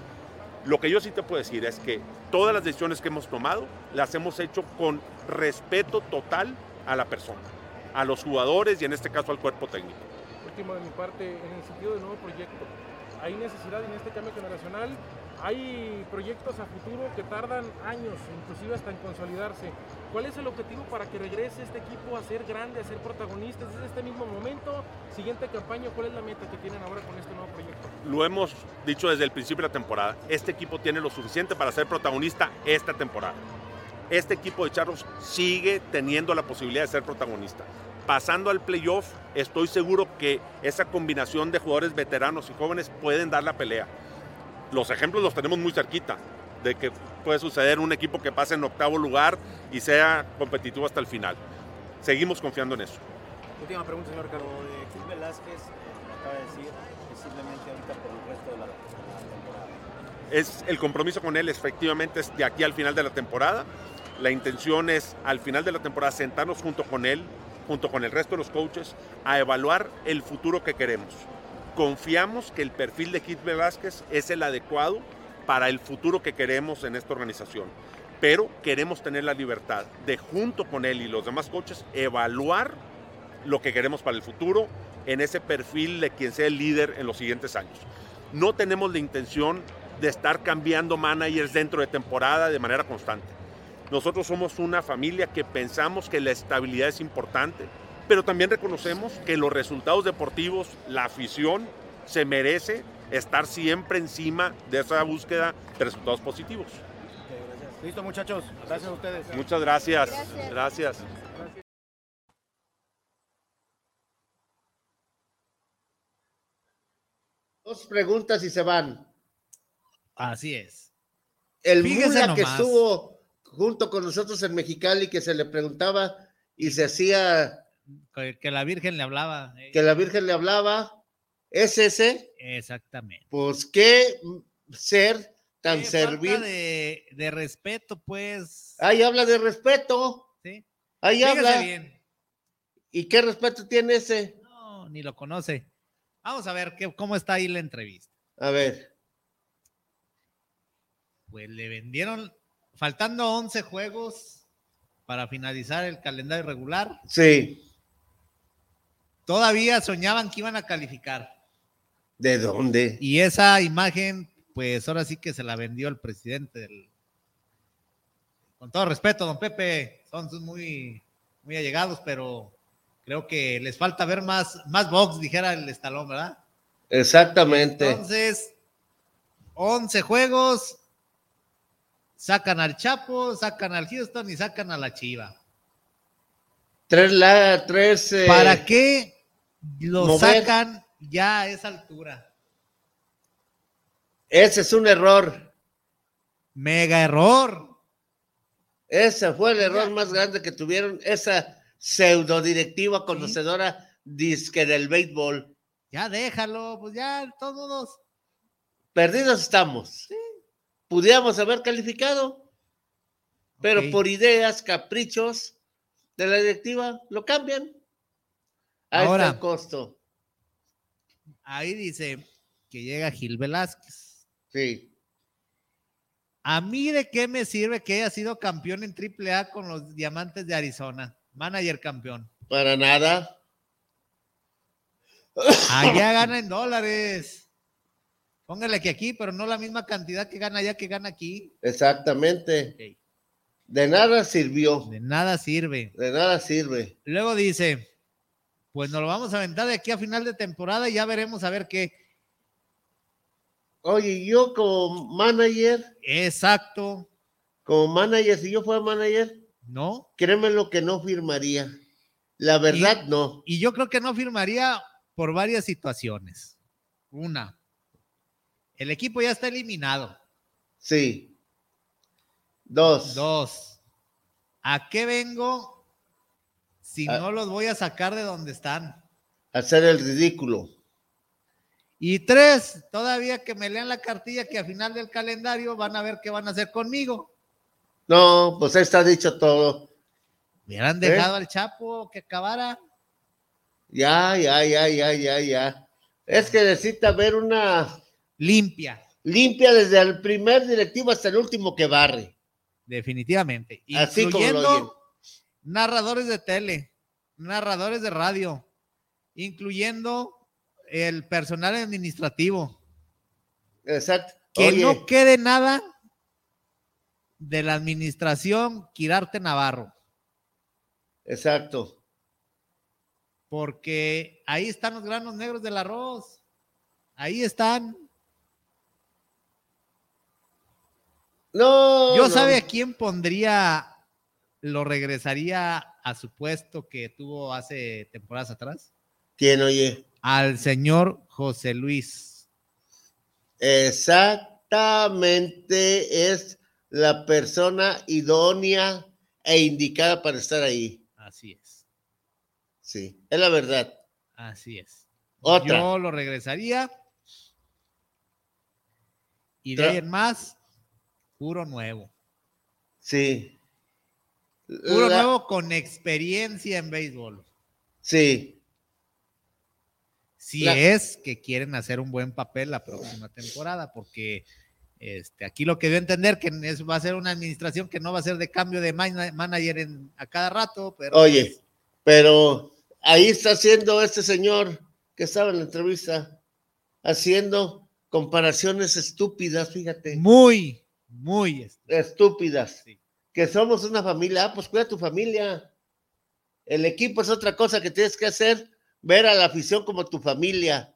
Lo que yo sí te puedo decir es que todas las decisiones que hemos tomado las hemos hecho con respeto total a la persona, a los jugadores y en este caso al cuerpo técnico. Último de mi parte, en el sentido del nuevo proyecto, ¿hay necesidad en este cambio generacional? Hay proyectos a futuro que tardan años, inclusive hasta en consolidarse. ¿Cuál es el objetivo para que regrese este equipo a ser grande, a ser protagonista desde este mismo momento? Siguiente campaña, ¿cuál es la meta que tienen ahora con este nuevo proyecto? Lo hemos dicho desde el principio de la temporada. Este equipo tiene lo suficiente para ser protagonista esta temporada. este equipo de Charros sigue teniendo la posibilidad de ser protagonista. Pasando al playoff, estoy seguro que esa combinación de jugadores veteranos y jóvenes pueden dar la pelea. Los ejemplos los tenemos muy cerquita, de que puede suceder un equipo que pase en octavo lugar y sea competitivo hasta el final. Seguimos confiando en eso. Última pregunta, señor Ricardo. De Kis Velázquez, eh, acaba de decir que simplemente ahorita por el resto de la, de la temporada. Es el compromiso con él, efectivamente, es de aquí al final de la temporada. La intención es al final de la temporada sentarnos junto con él, junto con el resto de los coaches, a evaluar el futuro que queremos. Confiamos que el perfil de Kit Velázquez es el adecuado para el futuro que queremos en esta organización. Pero queremos tener la libertad de, junto con él y los demás coaches, evaluar lo que queremos para el futuro en ese perfil de quien sea el líder en los siguientes años. No tenemos la intención de estar cambiando managers dentro de temporada de manera constante. Nosotros somos una familia que pensamos que la estabilidad es importante, pero también reconocemos que los resultados deportivos, la afición, se merece estar siempre encima de esa búsqueda de resultados positivos. Listo, muchachos. Gracias a ustedes. Muchas gracias. Gracias. Dos preguntas y se van. Así es. El Fíjese mula que nomás. estuvo junto con nosotros en Mexicali, que se le preguntaba y se hacía Que, la Virgen le hablaba. eh, que la Virgen le hablaba, ¿es ese? Exactamente. Pues qué ser tan servil. de, de respeto, pues. Ahí habla de respeto. Sí. Ahí Fíjese habla. bien. ¿Y qué respeto tiene ese? No, ni lo conoce. Vamos a ver qué, cómo está ahí la entrevista. A ver. Pues le vendieron, faltando 11 juegos para finalizar el calendario regular, Sí. Todavía soñaban que iban a calificar. ¿De dónde? Y esa imagen, pues ahora sí que se la vendió el presidente del. Con todo respeto, don Pepe, son son muy, muy allegados, pero creo que les falta ver más, más box, dijera el estalón, ¿verdad? Exactamente. Entonces, 11 juegos, sacan al Chapo, sacan al Houston y sacan a la Chiva. Tres, la, tres. eh, ¿Para qué lo mover. sacan ya a esa altura? Ese es un error. Mega error. Ese fue el error más grande que tuvieron esa pseudo directiva conocedora disque del béisbol. Ya déjalo, pues ya, todos. Perdidos estamos. Pudiéramos haber calificado, pero por ideas, caprichos de la directiva, lo cambian. Ahí Ahora. está el costo. Ahí dice que llega Gil Velázquez. Sí. ¿A mí de qué me sirve que haya sido campeón en AAA con los Diamantes de Arizona? Manager campeón. Para nada. Allá gana en dólares. Póngale que aquí, pero no la misma cantidad que gana allá que gana aquí. Exactamente. De nada sirvió. De nada sirve. De nada sirve. Luego dice, pues nos lo vamos a aventar de aquí a final de temporada y ya veremos a ver qué. Oye, yo como manager, Exacto, como manager, si yo fuera manager, ¿no? créeme lo que no firmaría. La verdad, no. Y yo creo que no firmaría por varias situaciones. Una, el equipo ya está eliminado. Sí. Dos. Dos, ¿a qué vengo si Ah. no los voy a sacar de donde están? Hacer el ridículo. Y tres, todavía que me lean la cartilla que al final del calendario van a ver qué van a hacer conmigo. No, pues ahí está dicho todo. Hubieran ¿Eh? dejado al Chapo que acabara. Ya, ya, ya, ya, ya, ya. Es que necesita ver una Limpia, limpia desde el primer directivo hasta el último que barre. definitivamente. Así como lo narradores de tele, narradores de radio, incluyendo el personal administrativo. Exacto. Que Oye, no quede nada de la administración Quirarte Navarro, Exacto. porque ahí están los granos negros del arroz. Ahí están. No. Yo no. sabe a quién pondría lo regresaría a su puesto que tuvo hace temporadas atrás? ¿Quién oye? Al señor José Luis. Exactamente es la persona idónea e indicada para estar ahí. Así es. Sí, es la verdad. Así es. Otra. Yo lo regresaría. Y de ahí en más, puro nuevo. Sí. Puro La- nuevo con experiencia en béisbol. Sí. Si La- es que quieren hacer un buen papel la próxima temporada, porque este, aquí lo que dio a entender que es, va a ser una administración que no va a ser de cambio de mana- manager en- a cada rato, pero Oye, pero ahí está haciendo este señor que estaba en la entrevista, haciendo comparaciones estúpidas, fíjate. muy, muy este, estúpidas. Que somos una familia, ah, pues cuida tu familia. El equipo es otra cosa que tienes que hacer, ver a la afición como tu familia.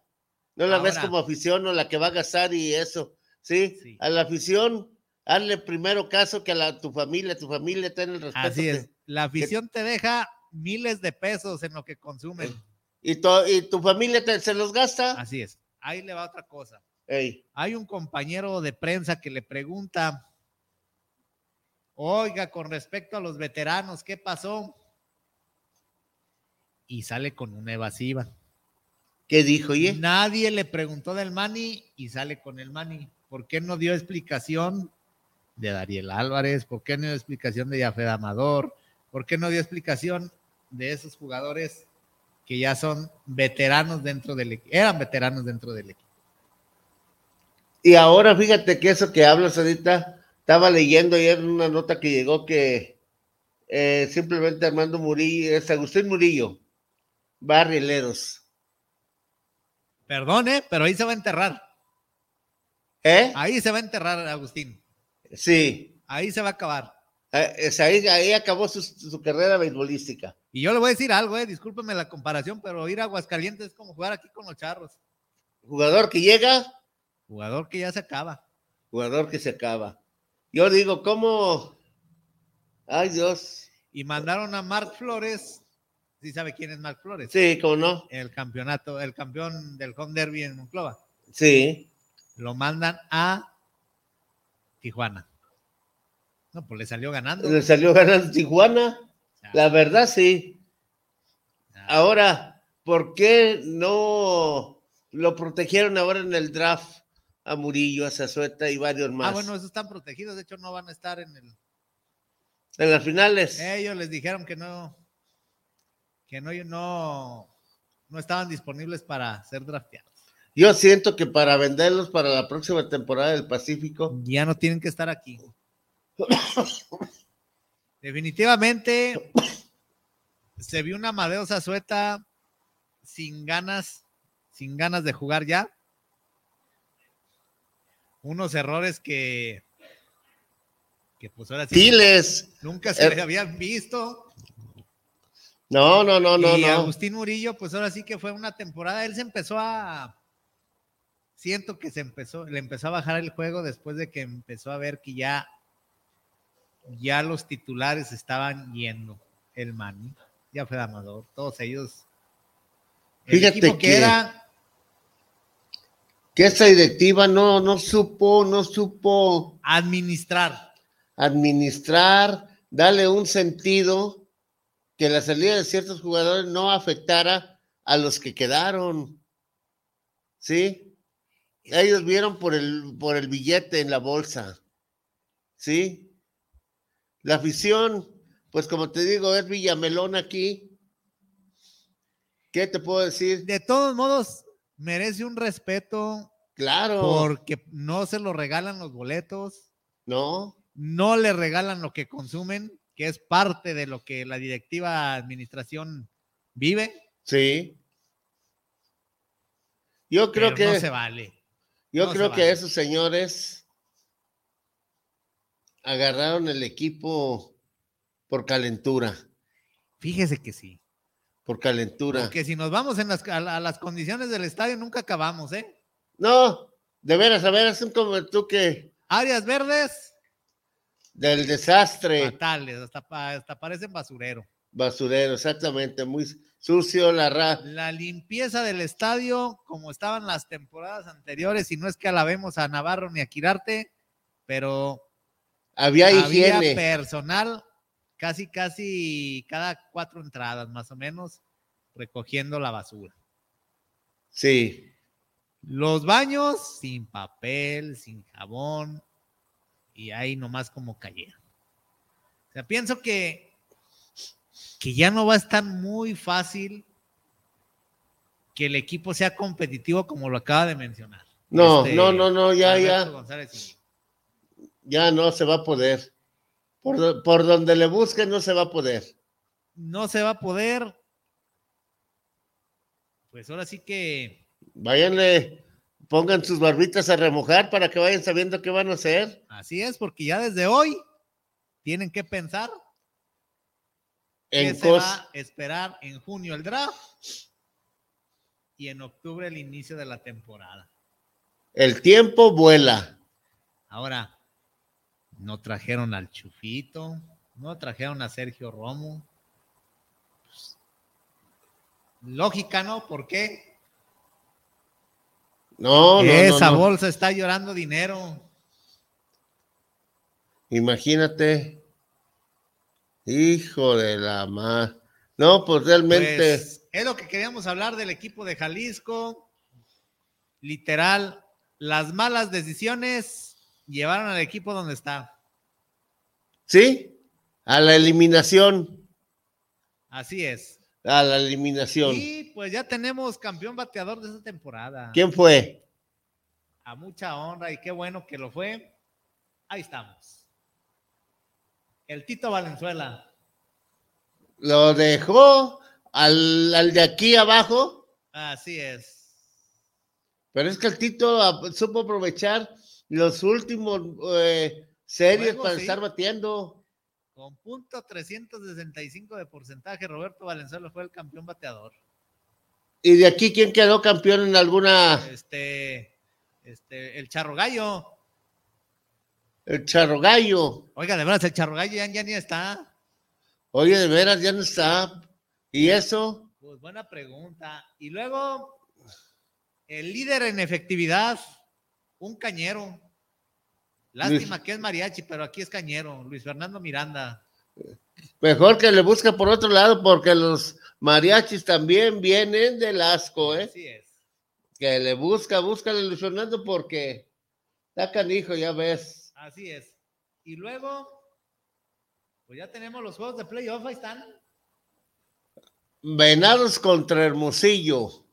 No la ves como afición o la que va a gastar y eso. ¿sí? A la afición, hazle primero caso que a la, tu familia, tu familia tiene el respeto. así que- es. La afición te deja miles de pesos en lo que consumen. y, tu, y tu familia te- se los gasta. Así es. Ahí le va otra cosa. Ey. Hay un compañero de prensa que le pregunta, oiga, con respecto a los veteranos, ¿qué pasó? Y sale con una evasiva. ¿Qué dijo, oye? Nadie le preguntó del Mani y sale con el Mani. ¿Por qué no dio explicación de Dariel Álvarez? ¿Por qué no dio explicación de Yafed Amador? ¿Por qué no dio explicación de esos jugadores que ya son veteranos dentro del equipo? Eran veteranos dentro del equipo. Y ahora fíjate que eso que hablas ahorita, estaba leyendo ayer una nota que llegó que eh, simplemente Armando Murillo, es Agustín Murillo, va a Rieleros. Perdone, pero ahí se va a enterrar. ¿Eh? Ahí se va a enterrar, Agustín. Sí. Ahí se va a acabar. Eh, es ahí, ahí acabó su, su carrera beisbolística. Y yo le voy a decir algo, eh, discúlpeme la comparación, pero ir a Aguascalientes es como jugar aquí con los charros. Jugador que llega, Jugador que ya se acaba. jugador que se acaba. Yo digo, ¿cómo? Ay, Dios. Y mandaron a Marc Flores. ¿Sí sabe quién es Marc Flores? Sí, ¿cómo no? El campeonato, el campeón del home derby en Monclova. Sí. Lo mandan a Tijuana. No, pues le salió ganando. Le salió ganando Tijuana. La verdad, sí. Ahora, ¿por qué no lo protegieron ahora en el draft a Murillo, a Zazueta y varios más? Ah, bueno, esos están protegidos. De hecho, no van a estar en el. En las finales. Ellos les dijeron que no, que no, no, no estaban disponibles para ser drafteados. Yo siento que para venderlos para la próxima temporada del Pacífico. Ya no tienen que estar aquí. Definitivamente se vio una Amadeo Zazueta sin ganas, sin ganas de jugar ya. Unos errores que, que pues ahora sí nunca se le habían visto. No, no, no, no, y no. Agustín Murillo, pues ahora sí que fue una temporada. Él se empezó a. Siento que se empezó, le empezó a bajar el juego después de que empezó a ver que ya, ya los titulares estaban yendo. El Mani, ya fue Amador, todos ellos. El Fíjate equipo que, que- era Que esta directiva no, no supo, no supo administrar. administrar, darle un sentido que la salida de ciertos jugadores no afectara a los que quedaron. ¿Sí? Ellos vieron por el, por el billete en la bolsa. ¿Sí? La afición, pues como te digo, es Villamelón aquí. ¿Qué te puedo decir? De todos modos, merece un respeto. Claro. Porque no se lo regalan los boletos. No. No le regalan lo que consumen, que es parte de lo que la directiva administración vive. Sí. Yo creo pero que no se vale. Yo No creo que vale. esos señores agarraron el equipo por calentura, Fíjese que sí. Por calentura. Porque si nos vamos en las, a, la- a las condiciones del estadio, nunca acabamos, ¿eh? No, de veras, a ver, es como tú que Áreas verdes, Del desastre. Fatales, hasta, hasta parecen basurero. Basurero, exactamente. Muy sucio la ra. La limpieza del estadio, como estaban las temporadas anteriores, y no es que alabemos a Navarro ni a Quirarte, pero Había había higiene. personal casi, casi cada cuatro entradas, más o menos, recogiendo la basura. Sí. Los baños sin papel, sin jabón, y ahí nomás como cayeron. O sea, pienso que, que ya no va a estar muy fácil que el equipo sea competitivo como lo acaba de mencionar. No, Este, no, no, no, ya, Alberto ya. González. Ya no se va a poder. Por, por donde le busquen no se va a poder. No se va a poder. Pues ahora sí que Váyanle, pongan sus barbitas a remojar para que vayan sabiendo qué van a hacer. así es, porque ya desde hoy tienen que pensar En que se va a esperar en junio el draft y en octubre el inicio de la temporada. El tiempo vuela. Ahora, no trajeron al Chufito, no trajeron a Sergio Romo. Pues, lógica, ¿no? ¿Por qué? No, Esa no. bolsa está llorando dinero. Imagínate. Hijo de la mar. No, pues realmente. Pues, es lo que queríamos hablar del equipo de Jalisco. Literal, las malas decisiones llevaron al equipo donde está. Sí, a la eliminación. Así es. A la eliminación. Y pues ya tenemos campeón bateador de esta temporada. ¿Quién fue? A mucha honra y qué bueno que lo fue. Ahí estamos. El Tito Valenzuela. Lo dejó al, al de aquí abajo, Así es. pero es que el Tito ap- supo aprovechar los últimos eh, series Juegos, para sí. estar batiendo. Con punto 365 de porcentaje, Roberto Valenzuela fue el campeón bateador. ¿Y de aquí quién quedó campeón en alguna? Este, este, el Charro Gallo. El Charro Gallo. Oiga, de verdad, el Charro Gallo ya, ya ni está. Oye, de veras, ya no está. ¿Y eso? Pues buena pregunta. Y luego, el líder en efectividad, un cañero. Lástima que es mariachi, pero aquí es cañero, Luis Fernando Miranda. Mejor que le busque por otro lado, porque los mariachis también vienen del asco, ¿eh? Así es. Que le busca, búscale Luis Fernando, porque está canijo, ya ves. Así es. Y luego, pues ya tenemos los juegos de playoff, ahí están. Venados contra Hermosillo.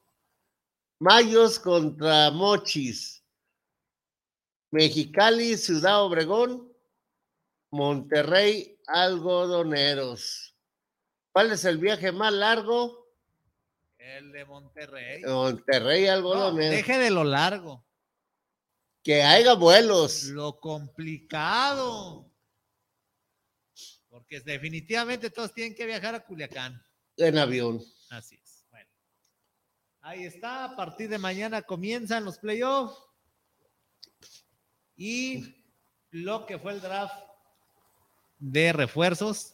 Mayos contra Mochis. Mexicali, Ciudad Obregón. Monterrey, Algodoneros. ¿Cuál es el viaje más largo? El de Monterrey. Monterrey, No, Algodoneros. deje de lo largo, Que haya vuelos. lo complicado. Porque definitivamente todos tienen que viajar a Culiacán. En avión. Así es. Bueno. Ahí está. A partir de mañana comienzan los playoffs. Y lo que fue el draft de refuerzos,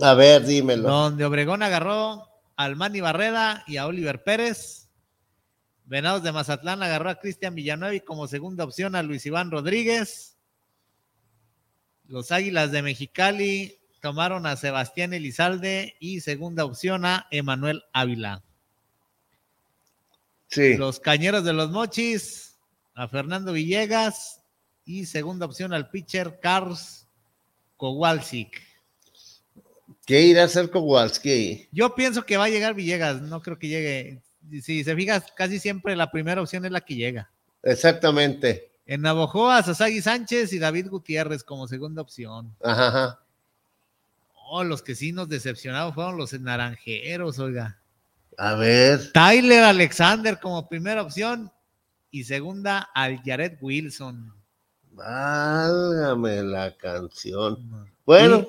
A ver, dímelo. donde Obregón agarró al Manny Barreda y a Oliver Pérez. Venados de Mazatlán agarró a Cristian Villanueva y como segunda opción a Luis Iván Rodríguez. Los Águilas de Mexicali tomaron a Sebastián Elizalde y segunda opción a Emanuel Ávila. Sí. Los Cañeros de los Mochis a Fernando Villegas y segunda opción al pitcher Carlos Kowalczyk. ¿Qué irá a hacer Kowalski? Yo pienso que va a llegar Villegas, no creo que llegue. Si se fijas, casi siempre la primera opción es la que llega. Exactamente. En Navojoa, Sasagi Sánchez y David Gutiérrez como segunda opción. Ajá, ajá. Oh, los que sí nos decepcionaron fueron los naranjeros, oiga. A ver. Tyler Alexander como primera opción y segunda al Jared Wilson. Válgame la canción. Bueno,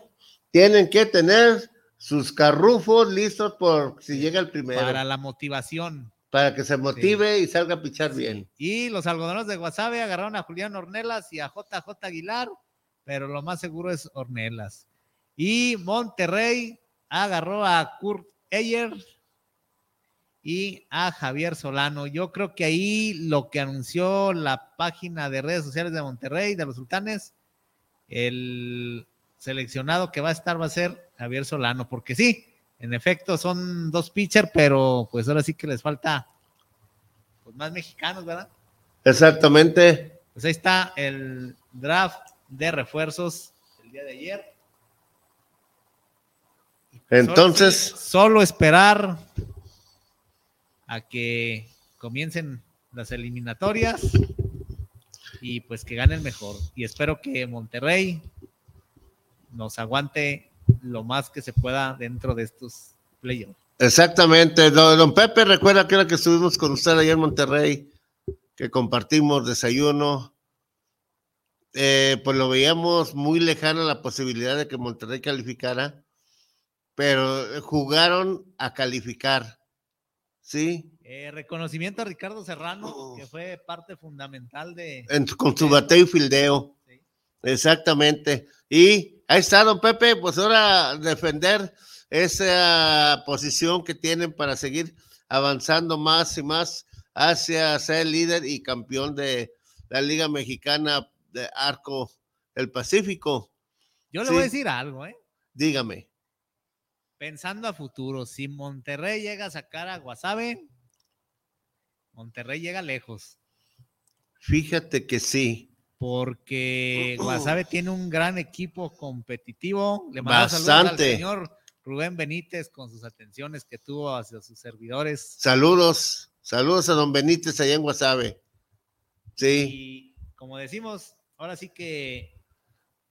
tienen que tener sus carrufos listos por si llega el primero. Para Para, la motivación. que se motive y salga a pichar bien. Y los algodoneros de Guasave agarraron a Julián Ornelas y a JJ Aguilar pero lo más seguro es Ornelas. Y Monterrey agarró a Kurt Eyer y a Javier Solano. Yo creo que ahí lo que anunció la página de redes sociales de Monterrey, de los sultanes, el seleccionado que va a estar va a ser Javier Solano, porque sí, en efecto son dos pitchers, pero pues ahora sí que les falta pues, más mexicanos, ¿verdad? Exactamente. Pues ahí está el draft de refuerzos el día de ayer. Entonces. Solo, solo esperar a que comiencen las eliminatorias y pues que gane el mejor. Y espero que Monterrey nos aguante lo más que se pueda dentro de estos playoffs. Exactamente. Don, Pepe, recuerda que era que estuvimos con usted allá en Monterrey, que compartimos desayuno. Eh, pues lo veíamos muy lejano la posibilidad de que Monterrey calificara, pero jugaron a calificar. ¿Sí? Eh, reconocimiento a Ricardo Serrano, que fue parte fundamental de. En, con su bateo y fildeo. Sí. Exactamente. Y ahí está, don Pepe, pues ahora defender esa posición que tienen para seguir avanzando más y más hacia ser líder y campeón de la Liga Mexicana de Arco del Pacífico. Yo le sí. voy a decir algo, ¿eh? Dígame. Pensando a futuro, si Monterrey llega a sacar a Guasave, Monterrey llega lejos. Fíjate que sí. Porque Guasave tiene un gran equipo competitivo. Le mando saludos al señor Rubén Benítez con sus atenciones que tuvo hacia sus servidores. Saludos, saludos a don Benítez allá en Guasave. Sí. Y como decimos, ahora sí que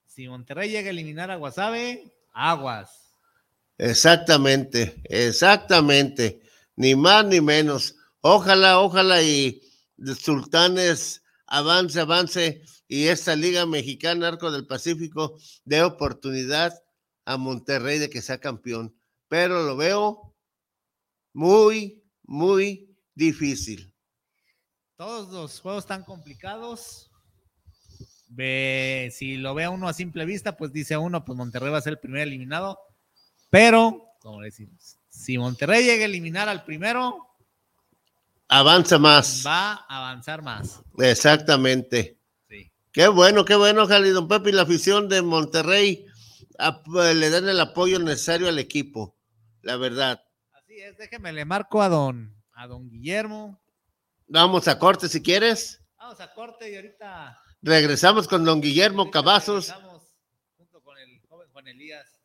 si Monterrey llega a eliminar a Guasave, aguas. Exactamente, exactamente. Ni más ni menos. Ojalá, ojalá y Sultanes avance, avance y esta Liga Mexicana Arco del Pacífico dé oportunidad a Monterrey de que sea campeón. Pero lo veo muy, muy difícil. Todos los juegos están complicados. Ve, si lo ve uno a simple vista, pues dice uno, pues Monterrey va a ser el primer eliminado. Pero, como decimos, si Monterrey llega a eliminar al primero, avanza más. Va a avanzar más. Exactamente. Sí. Qué bueno, qué bueno, Jali, don Pepe y la afición de Monterrey a, le dan el apoyo necesario al equipo, la verdad. Así es, déjeme, le marco a don, a don Guillermo. Vamos a corte si quieres. Vamos a corte y ahorita. Regresamos con don Guillermo Cavazos. Regresamos junto con el joven Juan Elías.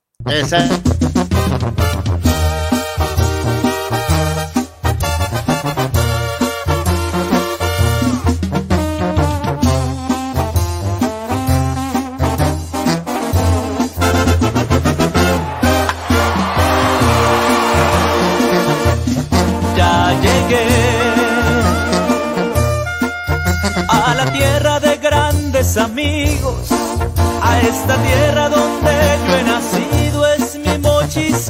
Ya llegué a la tierra de grandes amigos, a esta tierra donde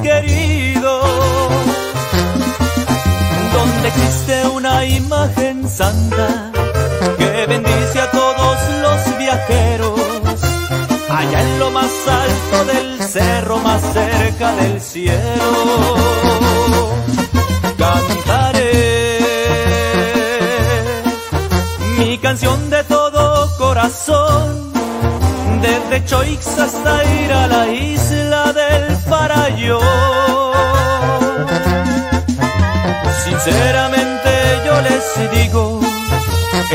querido, donde existe una imagen santa que bendice a todos los viajeros, allá en lo más alto del cerro, más cerca del cielo. Cantaré mi canción de todo corazón, desde Choix hasta ir a la isla del Parayo. Sinceramente yo les digo,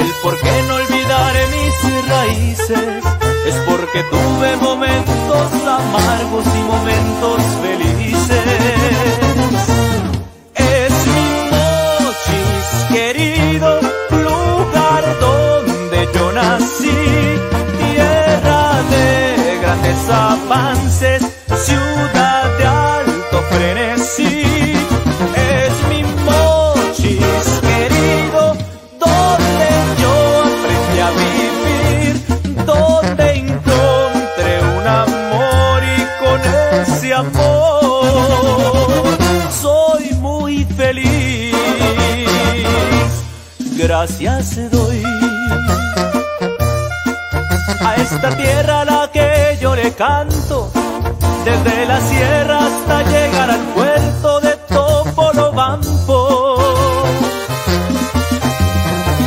el por qué no olvidar mis raíces, es porque tuve momentos amargos y momentos felices. Grandes avances, ciudad de alto frenesí, es mi mochis querido, donde yo aprendí a vivir, donde encontré un amor y con ese amor soy muy feliz. Gracias doy a esta tierra la canto, desde la sierra hasta llegar al puerto de Topolobampo.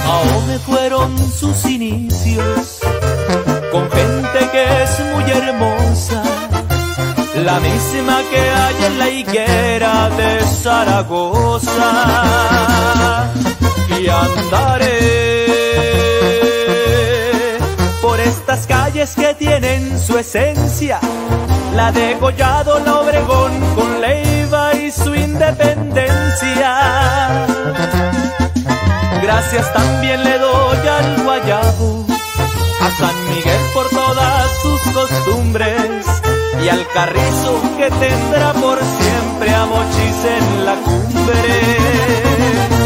Ahome fueron sus inicios, con gente que es muy hermosa, la misma que hay en la higuera de Zaragoza. Y andaré estas calles que tienen su esencia, la de Collado, la Obregón, con Leiva y su independencia. Gracias también le doy al Guayabo, a San Miguel por todas sus costumbres y al Carrizo que tendrá por siempre a Mochis en la cumbre.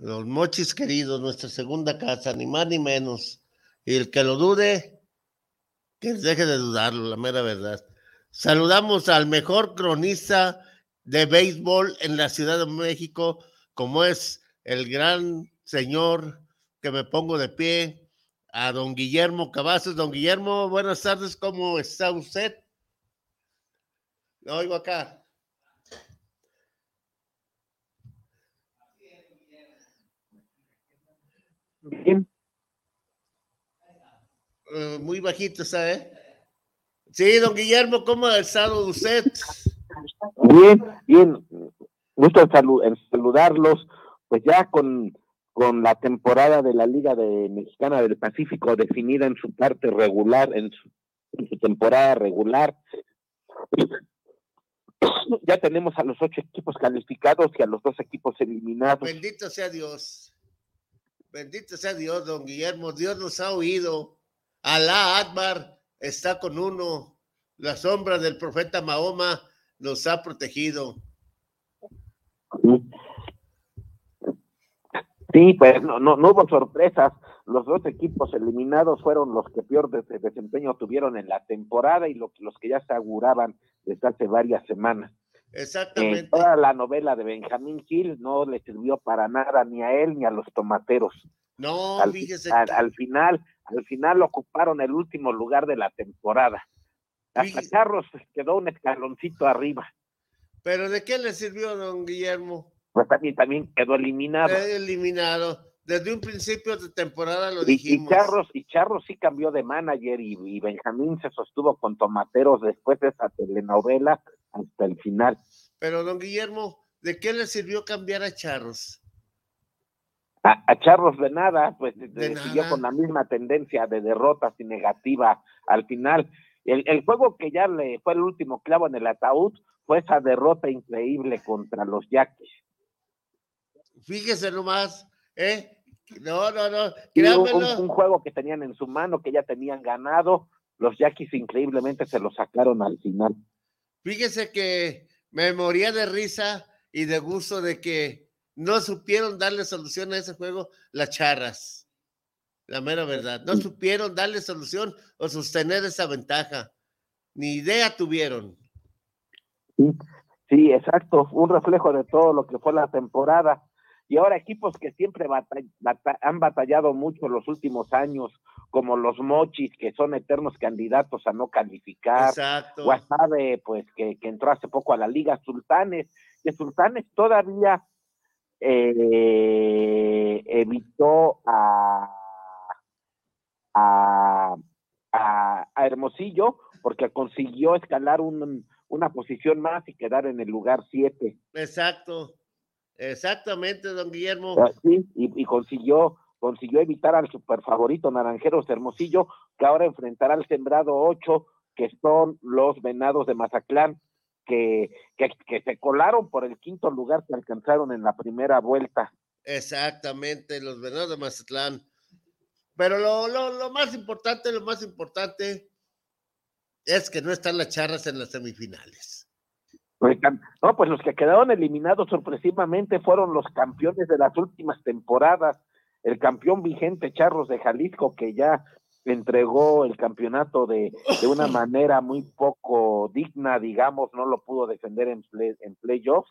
Los mochis queridos, nuestra segunda casa, ni más ni menos. Y el que lo dude, que deje de dudarlo, la mera verdad. Saludamos al mejor cronista de béisbol en la Ciudad de México, como es el gran señor que me pongo de pie, a don Guillermo Cavazos. Don Guillermo, buenas tardes, ¿cómo está usted? Lo oigo acá. Eh, muy bajito ¿eh? Sí, don Guillermo, ¿cómo ha estado usted? Bien, bien. Gusto en, en saludarlos. Pues ya con, con la temporada de la Liga de Mexicana del Pacífico definida en su parte regular, en su, en su temporada regular. Ya tenemos a los ocho equipos calificados y a los dos equipos eliminados. Bendito sea Dios. Bendito sea Dios, don Guillermo. Dios nos ha oído. Alá Akbar está con uno. La sombra del profeta Mahoma nos ha protegido. Sí, pues no, no, no hubo sorpresas. Los dos equipos eliminados fueron los que peor des- desempeño tuvieron en la temporada y lo- los que ya se auguraban desde hace varias semanas. Eh, Exactamente. toda la novela de Benjamín Gil no le sirvió para nada ni a él ni a los tomateros. No, al, fíjese. al- que- al final, al final ocuparon el último lugar de la temporada. Hasta Charros quedó un escaloncito arriba. Pero ¿de qué le sirvió, don Guillermo? Pues también, también quedó eliminado. Eh, eliminado. Desde un principio de temporada lo Y, y dijimos. Charros, y Charros sí cambió de manager y, y Benjamín se sostuvo con Tomateros después de esa telenovela hasta el final. Pero, don Guillermo, ¿de qué le sirvió cambiar a Charros? A, a Charros de nada, pues de- De siguió nada. con la misma tendencia de derrotas y negativa al final. El, el juego que ya le fue el último clavo en el ataúd fue esa derrota increíble contra los Yaquis. Fíjese nomás, ¿eh? No, no, no, un- un juego que tenían en su mano, que ya tenían ganado, los Yaquis increíblemente se lo sacaron al final. Fíjese que me moría de risa y de gusto de que no supieron darle solución a ese juego las charras. La mera verdad. No supieron darle solución o sostener esa ventaja. Ni idea tuvieron. Sí, exacto, un reflejo de todo lo que fue la temporada. Y ahora equipos que siempre bata- han batallado mucho los últimos años, como los Mochis, que son eternos candidatos a no calificar. Exacto. Guasave, pues que, que entró hace poco a la Liga Sultanes, que Sultanes todavía eh, evitó a, a, a- a Hermosillo porque consiguió escalar un- una posición más y quedar en el lugar 7. Exacto. Exactamente, don Guillermo. Ah, Sí, y, y consiguió consiguió evitar al super favorito Naranjeros Hermosillo, que ahora enfrentará al sembrado 8, que son los Venados de Mazatlán, que, que, que se colaron por el quinto lugar que alcanzaron en la primera vuelta. Exactamente, los Venados de Mazatlán. Pero lo, lo, lo más importante, lo más importante es que no están las charras en las semifinales. No, pues los que quedaron eliminados sorpresivamente fueron los campeones de las últimas temporadas. El campeón vigente Charros de Jalisco, que ya entregó el campeonato de, de una manera muy poco digna, digamos, no lo pudo defender en, play, en playoff.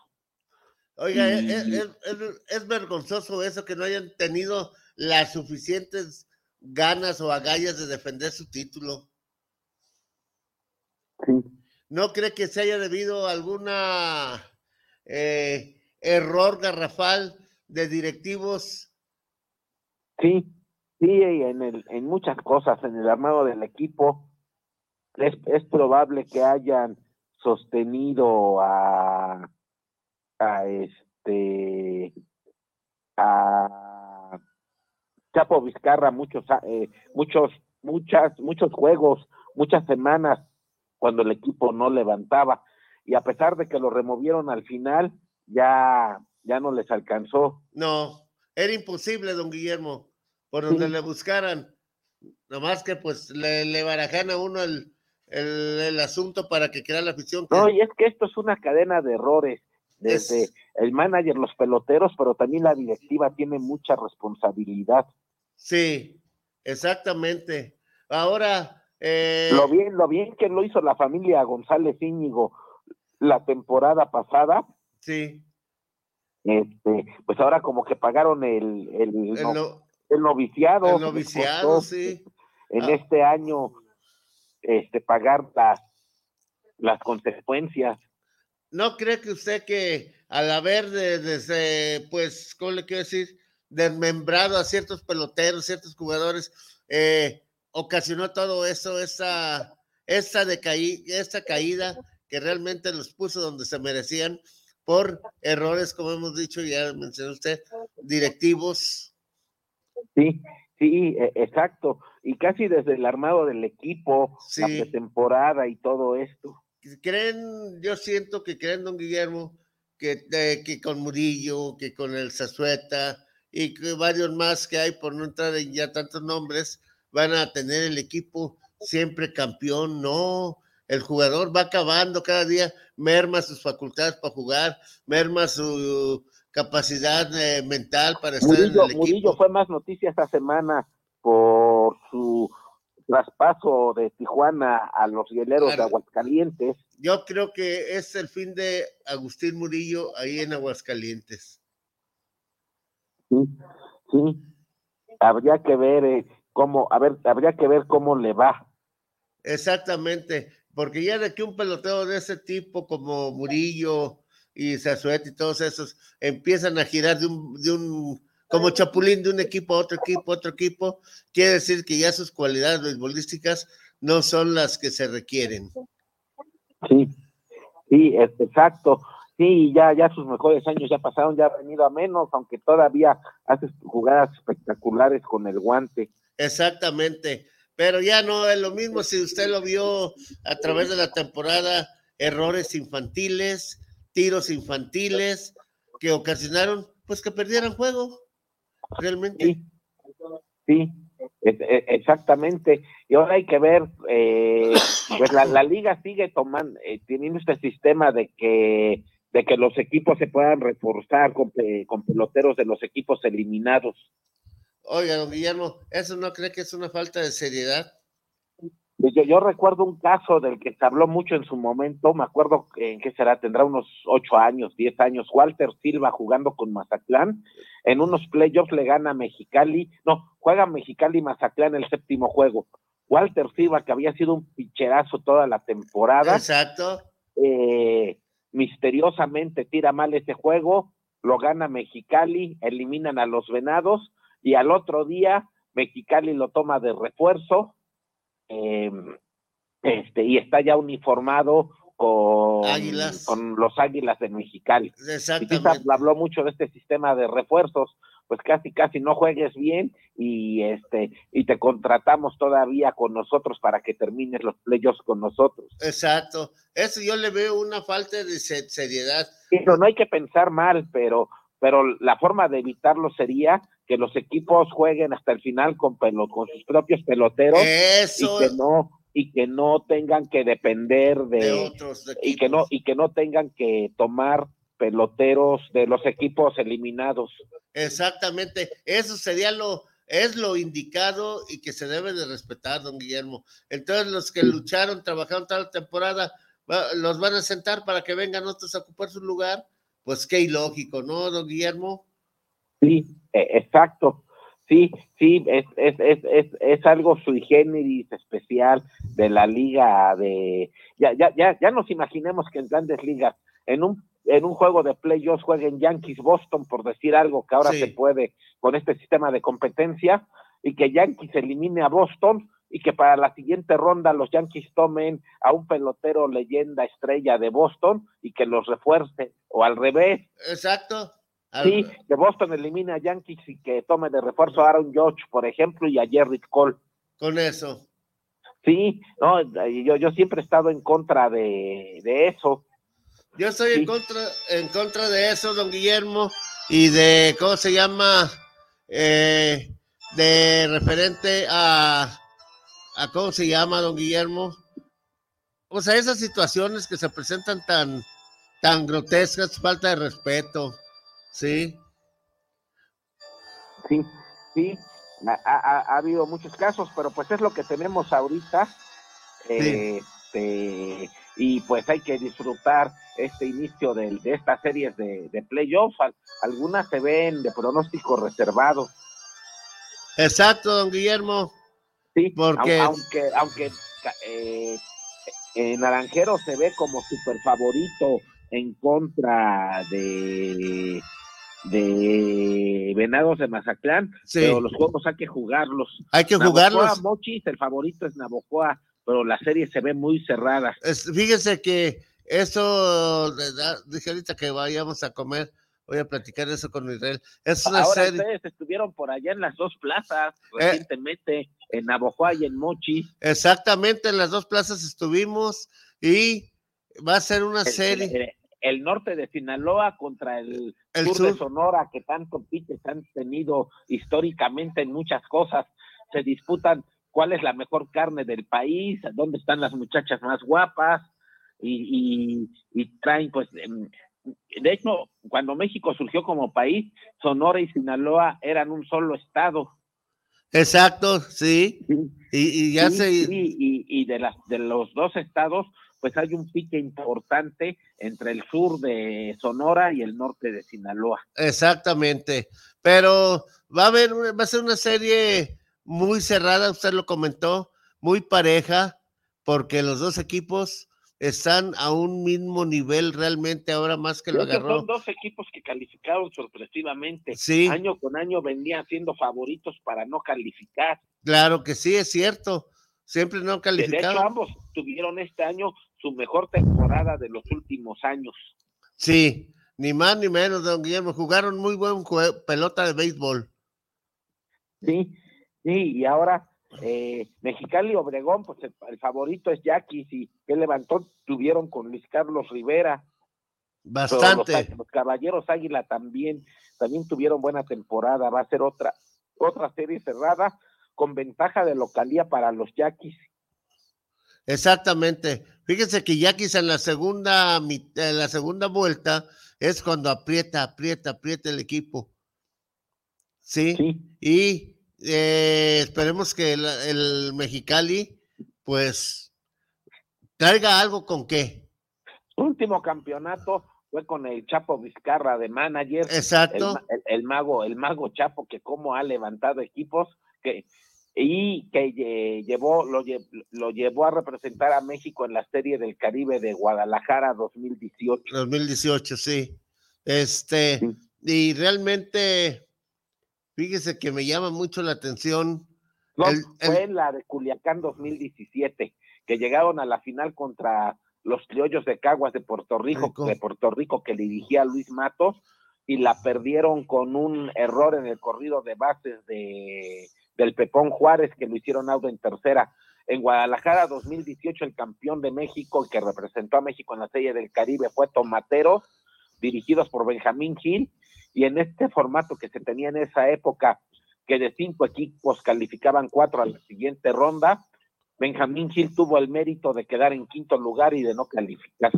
Oiga, es, es, es, es vergonzoso eso que no hayan tenido las suficientes ganas o agallas de defender su título. Sí. ¿No cree que se haya debido a alguna eh, error garrafal de directivos? Sí, sí, en, el, en muchas cosas, en el armado del equipo. Es, es probable que hayan sostenido a, a este a Chapo Vizcarra muchos eh, muchos muchas muchos juegos muchas semanas cuando el equipo no levantaba y a pesar de que lo removieron al final ya ya no les alcanzó No, era imposible, don Guillermo, por donde le buscaran. Nomás que pues le, le barajan a uno el, el, el asunto para que crea la afición. que- no y es que esto es una cadena de errores desde el manager los peloteros pero también la directiva tiene mucha responsabilidad Sí, exactamente. Ahora, eh, lo bien lo bien que lo hizo la familia González Íñigo la temporada pasada sí, este pues ahora como que pagaron el el, el no- no- el noviciado el noviciado, costó, sí. en Ah. este año este pagar las las consecuencias ¿No cree que usted que al haber de- desde, pues, ¿cómo le quiero decir? Desmembrado a ciertos peloteros, ciertos jugadores, eh, ocasionó todo eso, esa, esa, decaí, esa caída que realmente los puso donde se merecían por errores, como hemos dicho, ya mencionó usted, directivos. Sí, sí, e- exacto. Y casi desde el armado del equipo, la Sí. pretemporada y todo esto. creen, yo siento que creen, don Guillermo, que, eh, que con Murillo, que con el Zazueta y que varios más que hay, por no entrar en ya tantos nombres, van a tener el equipo siempre campeón. No, el jugador va acabando cada día, merma sus facultades para jugar, merma su capacidad eh, mental para estar Murillo, en el Murillo equipo. fue más noticia esta semana por su traspaso de Tijuana a los hieleros de. Aguascalientes. Yo creo que es el fin de Agustín Murillo ahí en Aguascalientes. Sí, sí. Habría que ver eh, cómo, a ver, habría que ver cómo le va. Exactamente, porque ya de que un peloteo de ese tipo como Murillo y Zazuet y todos esos empiezan a girar de un, de un, como chapulín de un equipo a otro equipo, otro equipo, quiere decir que ya sus cualidades beisbolísticas no son las que se requieren. Sí, sí, exacto. Sí, ya, ya sus mejores años ya pasaron, ya ha venido a menos, aunque todavía hace jugadas espectaculares con el guante. Exactamente, pero ya no es lo mismo si usted lo vio a través de la temporada, errores infantiles, tiros infantiles que ocasionaron pues que perdieran juego, realmente. Sí, es- exactamente. Y ahora hay que ver, eh, pues la, la liga sigue tomando, eh, teniendo este sistema de que de que los equipos se puedan reforzar con, pe- con peloteros de los equipos eliminados. Oiga, don Guillermo, ¿eso no cree que es una falta de seriedad? Yo, yo recuerdo un caso del que se habló mucho en su momento, me acuerdo en qué será, tendrá unos ocho años, diez años, Walter Silva jugando con Mazatlán, en unos playoffs le gana Mexicali, no, juega Mexicali y Mazatlán el séptimo juego. Walter Silva, que había sido un picherazo toda la temporada, Exacto. eh, misteriosamente tira mal ese juego, lo gana Mexicali, eliminan a los Venados y al otro día Mexicali lo toma de refuerzo eh, este, y está ya uniformado con, Águilas. con los Águilas de Mexicali. Y habló mucho de este sistema de refuerzos, pues casi casi no juegues bien y este y te contratamos todavía con nosotros para que termines los playoffs con nosotros. Exacto. Eso yo le veo una falta de se- seriedad. Pero no hay que pensar mal, pero pero la forma de evitarlo sería que los equipos jueguen hasta el final con con sus propios peloteros Eso. y que no y que no tengan que depender de, De otros y que no y que no tengan que tomar peloteros de los equipos eliminados. Exactamente. Eso sería lo, es lo indicado y que se debe de respetar, don Guillermo. Entonces, los que lucharon, trabajaron toda la temporada, los van a sentar para que vengan otros a ocupar su lugar. Pues qué ilógico, ¿no, don Guillermo? Sí, eh, exacto. Sí, sí, es, es, es, es, es algo sui generis especial de la liga de... Ya, ya, ya, ya nos imaginemos que en grandes ligas, en un, en un juego de playoffs jueguen Yankees Boston, por decir algo que ahora Sí. se puede con este sistema de competencia, y que Yankees elimine a Boston y que para la siguiente ronda los Yankees tomen a un pelotero leyenda estrella de Boston y que los refuerce, o al revés, Exacto. Sí, que Boston elimine a Yankees y que tome de refuerzo a Aaron Judge, por ejemplo, y a Jerry Cole. Con eso. Sí, no, yo, yo siempre he estado en contra de, de eso. Yo estoy en contra, en contra de eso, don Guillermo, y de, ¿cómo se llama? Eh, de referente a, a, ¿cómo se llama, don Guillermo? O sea, esas situaciones que se presentan tan, tan grotescas, falta de respeto, ¿sí? Sí, sí, ha, ha- ha habido muchos casos, pero pues es lo que tenemos ahorita. eh, este, y pues hay que disfrutar este inicio del- de, estas series de, de playoffs. Al- algunas se ven de pronóstico reservado. Exacto, don Guillermo. Sí, Porque- au- aunque, aunque eh, eh, Naranjero se ve como super favorito en contra de de Venados de Mazatlán, Sí. pero los juegos hay que jugarlos. Hay que Navojoa, jugarlos. Mochis, el favorito es Navojoa, pero la serie se ve muy cerrada. Es- fíjese que eso, dije ahorita que vayamos a comer, voy a platicar eso con Israel. Es una Ahora serie. ustedes estuvieron por allá en las dos plazas Eh. recientemente, en Navojoa y en Mochis. Exactamente, en las dos plazas estuvimos y va a ser una el, serie. el- el norte de Sinaloa contra el, El sur, sur. de Sonora, que tanto piques han tenido históricamente en muchas cosas. Se disputan cuál es la mejor carne del país, dónde están las muchachas más guapas, y, y- y traen, pues, em, de hecho, cuando México surgió como país, Sonora y Sinaloa eran un solo estado. Exacto, sí. Y, y ya Sí, se. sí, y, y de, las, de los dos estados, pues hay un pique importante entre el sur de Sonora y el norte de Sinaloa. Exactamente. Pero va a haber, va a ser una serie muy cerrada, usted lo comentó, muy pareja, porque los dos equipos están a un mismo nivel realmente ahora más que lo Creo que agarró. son dos equipos que calificaron sorpresivamente. Sí. Año con año venían siendo favoritos para no calificar. Claro que sí, es cierto. Siempre no De- hecho, calificado. ambos tuvieron este año su mejor temporada de los últimos años. Sí, ni más ni menos, don Guillermo. Jugaron muy buen jue- pelota de béisbol. Sí, sí, y ahora eh, Mexicali y Obregón, pues el, el favorito es Yaquis y que levantó, tuvieron con Luis Carlos Rivera. Pero Los, Bastante. los Caballeros Águila también, también tuvieron buena temporada. Va a ser otra, otra serie cerrada con ventaja de localía para los Yaquis. Exactamente. Fíjense que Yaquis en la segunda en la segunda vuelta es cuando aprieta, aprieta, aprieta el equipo. Sí. Y eh, esperemos que el, el Mexicali, pues, traiga algo con qué. Su último campeonato fue con el Chapo Vizcarra de manager. Exacto. El, el- el mago, el mago Chapo, que cómo ha levantado equipos que y que lle- llevó, lo, lo llevó a representar a México en la Serie del Caribe de Guadalajara 2018. 2018, sí. Este, y realmente, fíjese que me llama mucho la atención. No, el- el- fue en la de Culiacán 2017, que llegaron a la final contra los criollos de Caguas de Puerto Rico, de Puerto Rico que dirigía Luis Matos, y la perdieron con un error en el corrido de bases de, del Pepón Juárez, que lo hicieron auto en tercera. En Guadalajara 2018, el campeón de México que representó a México en la Serie del Caribe fue Tomateros, dirigidos por Benjamín Gil, y en este formato que se tenía en esa época, que de cinco equipos calificaban cuatro a la siguiente ronda, Benjamín Gil tuvo el mérito de quedar en quinto lugar y de no calificar.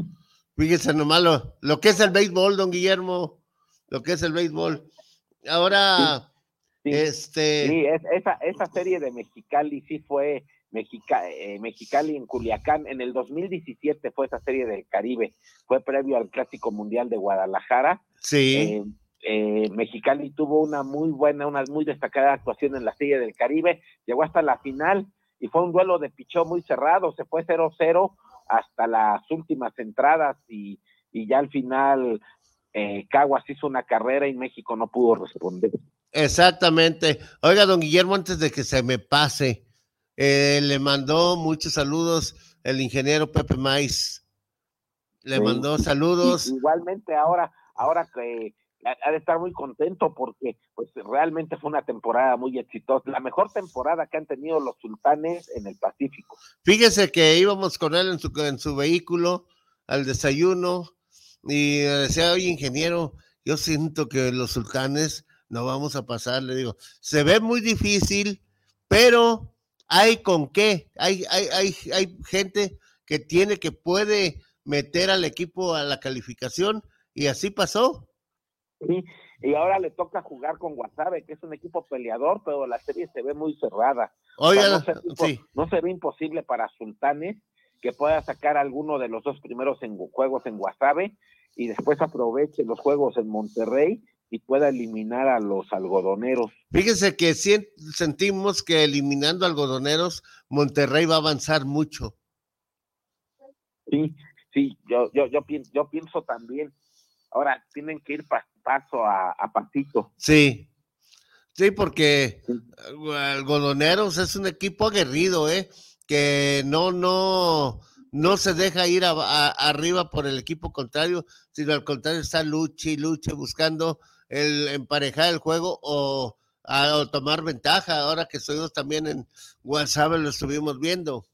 Fíjese nomás lo, lo que es el béisbol, don Guillermo, lo que es el béisbol. Ahora, este... Sí, esa, esa serie de Mexicali sí fue Mexica, eh, Mexicali en Culiacán. En el 2017 fue esa serie del Caribe, fue previo al Clásico Mundial de Guadalajara. Sí. Eh, eh, Mexicali tuvo una muy buena, una muy destacada actuación en la serie del Caribe, llegó hasta la final y fue un duelo de pichó muy cerrado, se fue 0-0 hasta las últimas entradas y, y ya al final eh, Caguas hizo una carrera y México no pudo responder. Exactamente. Oiga, don Guillermo, antes de que se me pase, eh, le mandó muchos saludos el ingeniero Pepe Mais. Le Sí. mandó saludos. Igualmente ahora, ahora que ha de estar muy contento porque pues realmente fue una temporada muy exitosa, la mejor temporada que han tenido los sultanes en el Pacífico. Fíjese que íbamos con él en su, en su vehículo al desayuno y decía, oye, ingeniero, yo siento que los sultanes no vamos a pasar. Le digo, se ve muy difícil, pero hay con qué. Hay, hay, hay, hay gente que tiene, que puede meter al equipo a la calificación y así pasó. Sí, y ahora le toca jugar con Guasave, que es un equipo peleador, pero la serie se ve muy cerrada. O sea, Oiga, no, se, ve impo- sí. no se ve imposible para Sultanes que pueda sacar alguno de los dos primeros en, juegos en Guasave y después aproveche los juegos en Monterrey y pueda eliminar a los algodoneros. Fíjese que sentimos que eliminando algodoneros, Monterrey va a avanzar mucho. Sí, sí, yo, yo, yo, pienso, yo pienso también. Ahora tienen que ir pa- paso a, a pasito. Sí, sí, porque eh, Algodoneros es un equipo aguerrido, ¿eh? Que no, no, no se deja ir a- a- arriba por el equipo contrario, sino al contrario está luche y luche buscando el emparejar el juego o, a- o tomar ventaja. Ahora que estuvimos también en WhatsApp lo estuvimos viendo.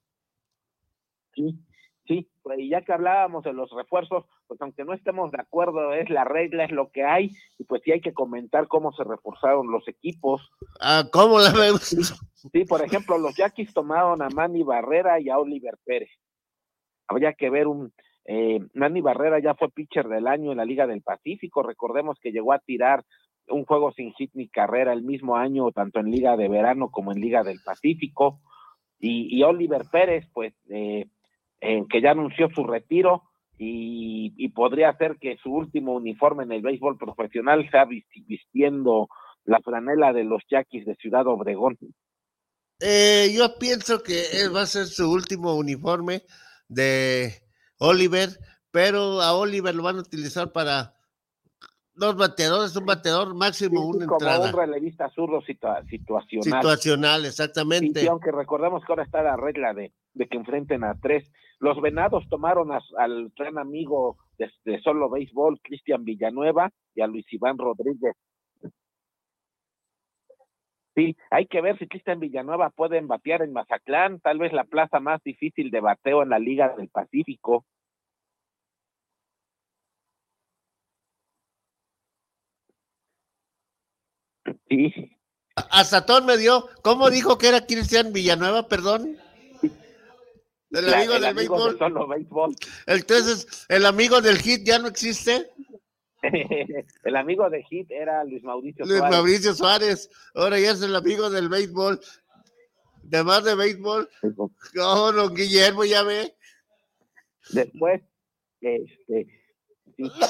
Sí, sí, y ya que hablábamos de los refuerzos, pues aunque no estemos de acuerdo, es la regla, es lo que hay, y pues sí hay que comentar cómo se reforzaron los equipos. Ah, ¿Cómo la vemos? Sí, por ejemplo, los Yaquis tomaron a Manny Barrera y a Oliver Pérez. Habría que ver un... Eh, Barrera ya fue pitcher del año en la Liga del Pacífico, recordemos que llegó a tirar un juego sin hit ni carrera el mismo año, tanto en Liga de Verano como en Liga del Pacífico. Y, Oliver Pérez, pues, eh, que ya anunció su retiro y, podría ser que su último uniforme en el béisbol profesional sea visti- vistiendo la franela de los Yaquis de Ciudad Obregón. Eh, yo pienso que va a ser su último uniforme de Oliver, pero a Oliver lo van a utilizar para dos bateadores, un bateador máximo, Sí, una como entrada un relevista zurdo situa- situacional. situacional, exactamente. sí, aunque recordemos que ahora está la regla de, de que enfrenten a tres. Los venados tomaron a- al gran amigo de, de solo béisbol, Cristian Villanueva, y a Luis Iván Rodríguez. Sí, hay que ver si Cristian Villanueva puede batear en Mazatlán, tal vez la plaza más difícil de bateo en la Liga del Pacífico. Sí, A Satón me dio, ¿cómo dijo que era Cristian Villanueva, perdón? El la- amigo el del amigo de béisbol. solo béisbol. Entonces, ¿el amigo del hit ya no existe? el amigo de Hit era Luis Mauricio Luis Suárez. Mauricio Suárez, ahora ya es el amigo del béisbol. De más de béisbol. No, don Guillermo, ya ve. Después, este,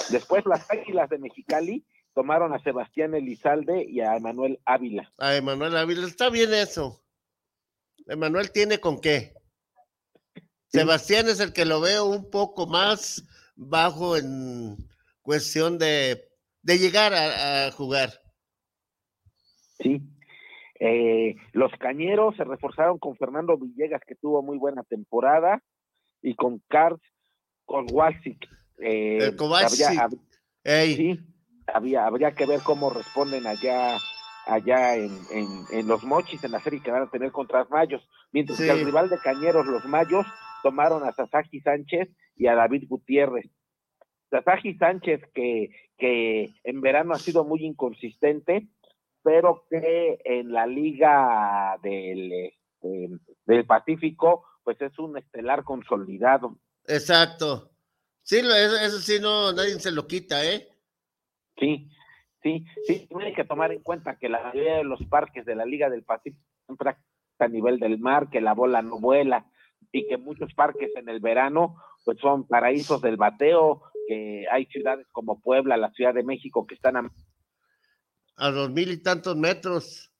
después las Águilas de Mexicali tomaron a Sebastián Elizalde y a Emanuel Ávila. A Emanuel Ávila, está bien eso. Emanuel tiene con qué. Sebastián es el que lo veo un poco más bajo en cuestión de, de llegar a, a jugar. Sí. Eh, los Cañeros se reforzaron con Fernando Villegas, que tuvo muy buena temporada, y con Carl Kowalczyk. Eh, El Kovacic. habría- hab- sí, había, habría que ver cómo responden allá allá en, en, en los mochis, en la serie que van a tener contra los Mayos, mientras Sí. que el rival de Cañeros, los Mayos, tomaron a Sasaki Sánchez y a David Gutiérrez. Sasaki Sánchez, que, que en verano ha sido muy inconsistente, pero que en la liga del, este, del Pacífico, pues es un estelar consolidado. Exacto. Sí, eso, eso sí, no, nadie se lo quita, ¿eh? Sí, sí, sí, tiene que tomar en cuenta que la mayoría de los parques de la Liga del Pacífico siempre a nivel del mar, que la bola no vuela y que muchos parques en el verano pues son paraísos del bateo, que hay ciudades como Puebla, la Ciudad de México que están a A dos mil y tantos metros.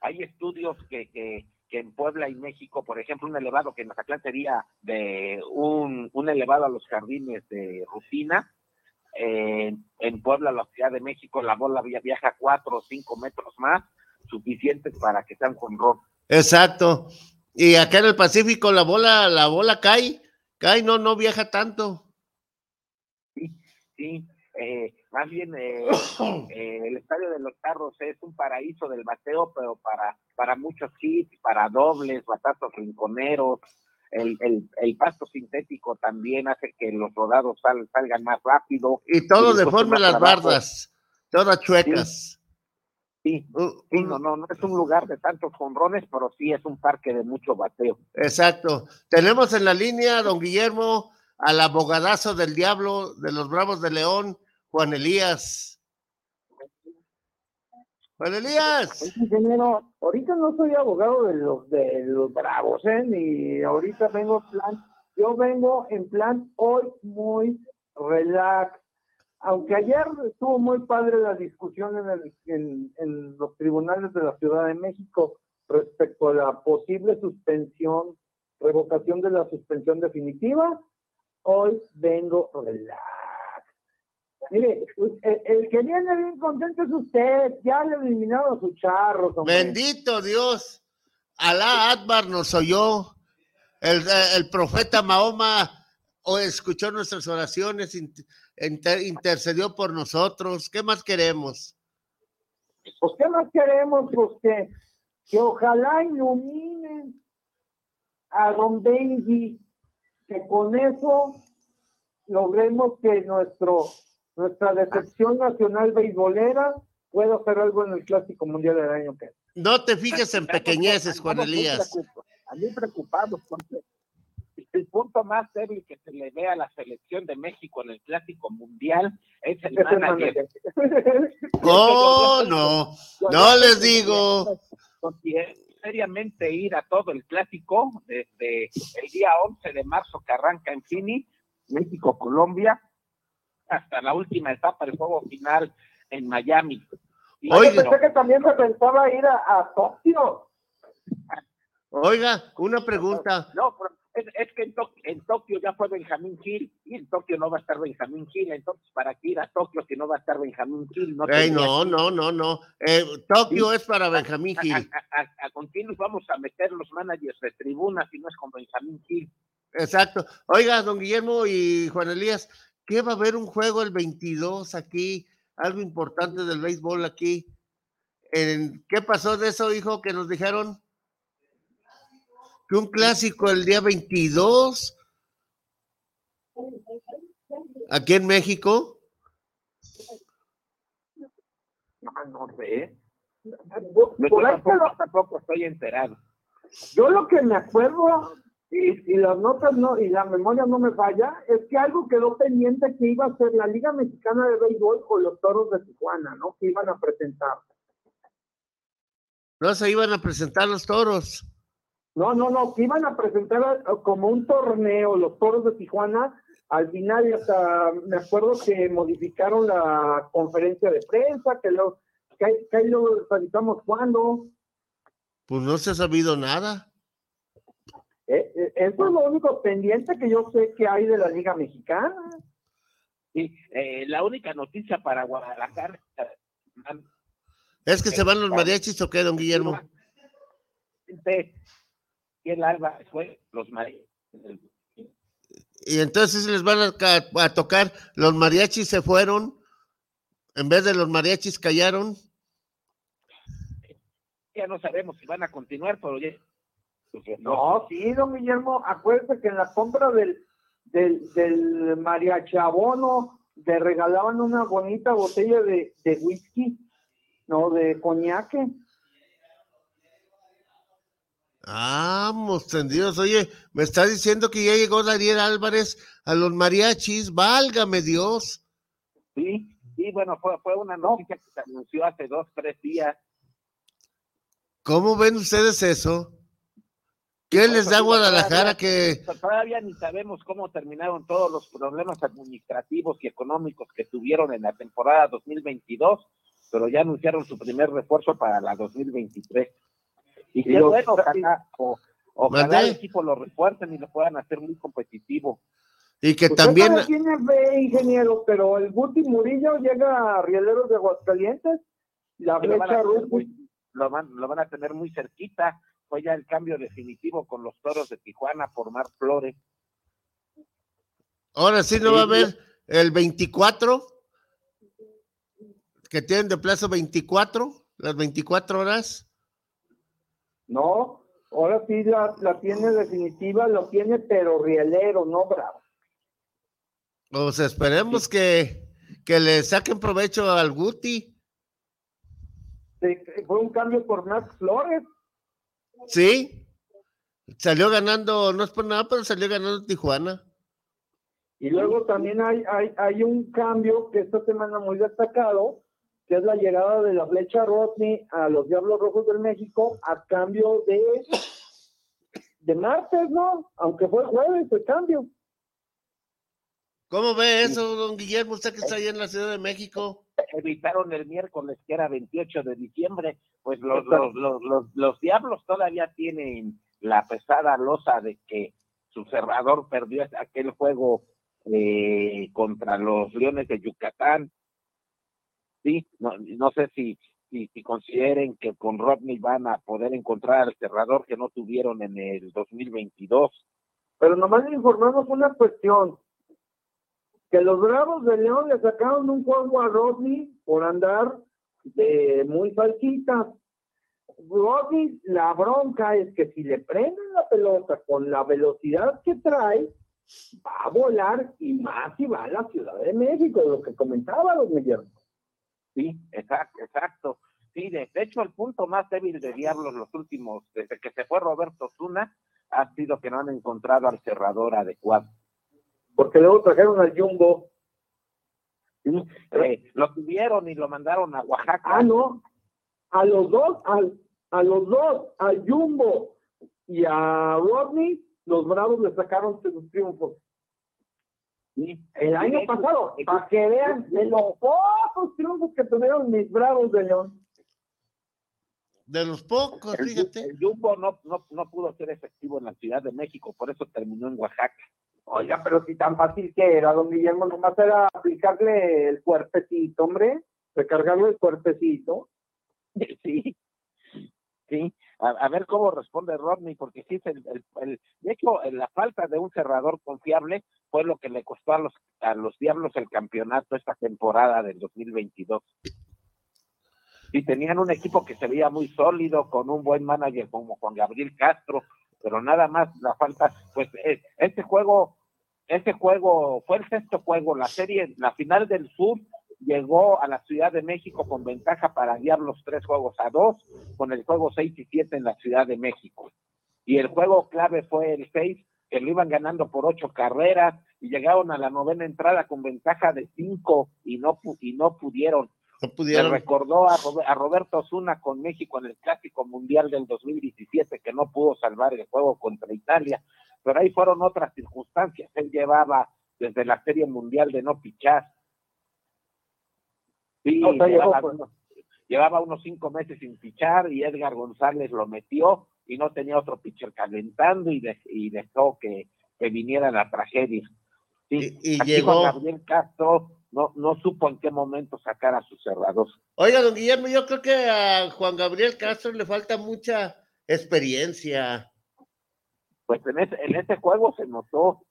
hay estudios que, que, que en Puebla y México, por ejemplo, un elevado que en Mazatlán sería de un, un elevado a los jardines de rutina. eh, en Puebla, la Ciudad de México, la bola via- viaja cuatro o cinco metros más, suficientes para que sean con rock. Exacto. Y acá en el Pacífico la bola, la bola cae, cae, no, no viaja tanto. Sí, eh, más bien eh, eh, el estadio de los carros es un paraíso del bateo, pero para, para muchos hits, para dobles, batazos rinconeros. El, el, el pasto sintético también hace que los rodados sal- salgan más rápido. Y todo les de forma las bardas, todas chuecas. Sí, sí, no, no, no es un lugar de tantos jonrones, pero sí es un parque de mucho bateo. Exacto. Tenemos en la línea, don Guillermo, al abogadazo del diablo de los Bravos de León, Juan Elías. Juan Elías. Ingeniero, ahorita no soy abogado de los de los bravos, ¿eh? Ni ahorita vengo en plan, yo vengo en plan hoy muy relax. Aunque ayer estuvo muy padre la discusión en, los tribunales de la Ciudad de México respecto a la posible suspensión, revocación de la suspensión definitiva, hoy vengo relax. Mire, el, el que viene bien contento es usted, ya le eliminaron sus charros. hombre. Bendito Dios. Alá Akbar nos oyó. El, el profeta Mahoma o escuchó nuestras oraciones, inter- intercedió por nosotros. ¿Qué más queremos? Pues, ¿qué más queremos? Pues que, que ojalá iluminen a Don Benji, que con eso logremos que nuestro nuestra decepción nacional beisbolera pueda hacer algo en el Clásico Mundial del año que. No te fijes en pequeñeces, Juan Elías. A mí preocupados porque el punto más débil que se le ve a la selección de México en el Clásico Mundial es el el manager. Oh, no. No les digo. Seriamente ir a todo el clásico desde el día 11 de marzo que arranca en Fini, México-Colombia, hasta la última etapa del juego final en Miami. Y bueno, pensé que también se pensaba ir a, a Tokio. Oiga, una pregunta. No, pero es, es que en, Tok- en Tokio ya fue Benjamín Gil y en Tokio no va a estar Benjamín Gil, entonces para qué ir a Tokio si no va a estar Benjamín Gil. No, Ey, no, no, no, no. Eh, Tokio es para Benjamín A, Gil. a, a- a continuos vamos a meter los managers de tribuna si no es con Benjamín Gil. Exacto. Oiga, don Guillermo y Juan Elías, ¿qué va a haber un juego el 22 aquí? Algo importante del béisbol aquí. En- ¿Qué pasó de eso, hijo, que nos dijeron? Que un clásico el día 22 aquí en México. No, no sé. Por Yo ahí tampoco, tampoco estoy enterado. Yo lo que me acuerdo, y, y las notas no, y la memoria no me falla, es que algo quedó pendiente que iba a ser la Liga Mexicana de Béisbol con los toros de Tijuana, ¿no? Que iban a presentar. No se iban a presentar los toros. No, no, no, que iban a presentar eh, como un torneo los toros de Tijuana. Al final, y hasta me acuerdo que modificaron la conferencia de prensa, que lo, que, ahí- que ahí lo cuando. Pues no se ha sabido nada. Eh, eh, eso es lo único pendiente que yo sé que hay de la Liga Mexicana. Sí, eh, la única noticia para Guadalajara ¿Es que se van los mariachis o qué, don Guillermo? y el Álvarez fue los mariachis. Y entonces les van a, ca- a tocar, los mariachis se fueron, en vez de los mariachis callaron. Ya no sabemos si van a continuar, pero ya. No, sí, don Guillermo, acuérdate que en la compra del, del, del mariachabono le regalaban una bonita botella de, de whisky, no, de coñaque. Vamos, tendidos. Oye, me está diciendo que ya llegó Daniel Álvarez a los mariachis. Válgame Dios. Sí, sí, bueno, fue, fue una noticia que se anunció hace dos, tres días. ¿Cómo ven ustedes eso? ¿Qué les da Guadalajara que Todavía ni sabemos cómo terminaron todos los problemas administrativos y económicos que tuvieron en la temporada 2022, pero ya anunciaron su primer refuerzo para la 2023. Y qué bueno, ojalá, o- ojalá el equipo lo refuercen y lo puedan hacer muy competitivo. y que Usted también tiene fe, ingeniero, pero el Guti Murillo llega a Rieleros de Aguascalientes, la que lo van, a flecha muy, lo, van, lo van a tener muy cerquita. Fue ya el cambio definitivo con los toros de Tijuana por Mar Flores. ahora sí no Sí, va a haber el 24 que tienen de plazo 24, las 24 horas. No, ahora sí la, la tiene definitiva, lo tiene, pero Rielero, no Bravo. Pues esperemos que, que le saquen provecho al Guti. Fue un cambio por Max Flores. Sí. Salió ganando, no es por nada, pero salió ganando Tijuana. Y luego también hay, hay, hay un cambio que esta semana muy destacado, que es la llegada de la flecha Rodney a los Diablos Rojos del México a cambio de, de martes, ¿no? Aunque fue jueves el cambio. ¿Cómo ve eso, don Guillermo? Usted que está ahí en la Ciudad de México. evitaron el miércoles, que era 28 de diciembre, pues los, los, los, los, los diablos todavía tienen la pesada losa de que su cerrador perdió aquel juego eh, contra los Leones de Yucatán. Sí, no, no sé si, si, si consideren que con Rodney van a poder encontrar al cerrador que no tuvieron en el 2022. Pero nomás informamos una cuestión, que los Bravos de León le sacaron un juego a Rodney por andar de muy falsitas. Rodney, la bronca es que si le prenden la pelota con la velocidad que trae, va a volar y más si va a la Ciudad de México, lo que comentaba los Guillermo. Sí, exacto, exacto. Sí, de, de hecho, el punto más débil de Diablos los últimos, desde que se fue Roberto Zuna, ha sido que no han encontrado al cerrador adecuado. Porque luego trajeron al Jumbo. Sí, eh, lo tuvieron y lo mandaron a Oaxaca. Ah, no. A los dos, al, a los dos, al Jumbo y a Rodney, los Bravos le sacaron sus triunfos. Sí. El año Sí, pasado, sí. para que vean de los pocos triunfos que tuvieron mis Bravos de León. De los pocos, El, fíjate. el Jumbo no, no, no pudo ser efectivo en la Ciudad de México, por eso terminó en Oaxaca. Oiga, pero si tan fácil que era, don Guillermo, nomás era aplicarle el cuerpecito, hombre, recargarle el cuerpecito. Sí, sí. A, ver cómo responde Rodney, porque sí, el, el- el- de hecho, la falta de un cerrador confiable fue lo que le costó a los, a los Diablos el campeonato esta temporada del 2022. Y tenían un equipo que se veía muy sólido, con un buen manager como Juan Gabriel Castro, pero nada más la falta, pues este juego, este juego fue el sexto juego, la serie, la final del sur llegó a la Ciudad de México con ventaja para Diablos tres juegos a dos, con el juego seis y siete en la Ciudad de México. Y el juego clave fue el seis, que lo iban ganando por ocho carreras y llegaron a la novena entrada con ventaja de cinco y no, y no pudieron. No pudieron. recordó a, a Roberto Osuna con México en el Clásico Mundial del 2017 que no pudo salvar el juego contra Italia, pero ahí fueron otras circunstancias. Él llevaba desde la Serie Mundial de no pichar. Sí, O sea, llevaba, llegó, pues. unos, llevaba unos cinco meses sin pichar y Edgar González lo metió y no tenía otro pitcher calentando y, de- y dejó que, que viniera la tragedia. Sí, Y- y aquí llegó- Juan Gabriel Castro no, no supo en qué momento sacar a su cerrador. Oiga, don Guillermo, yo creo que a Juan Gabriel Castro le falta mucha experiencia. Pues en ese, en ese juego se notó.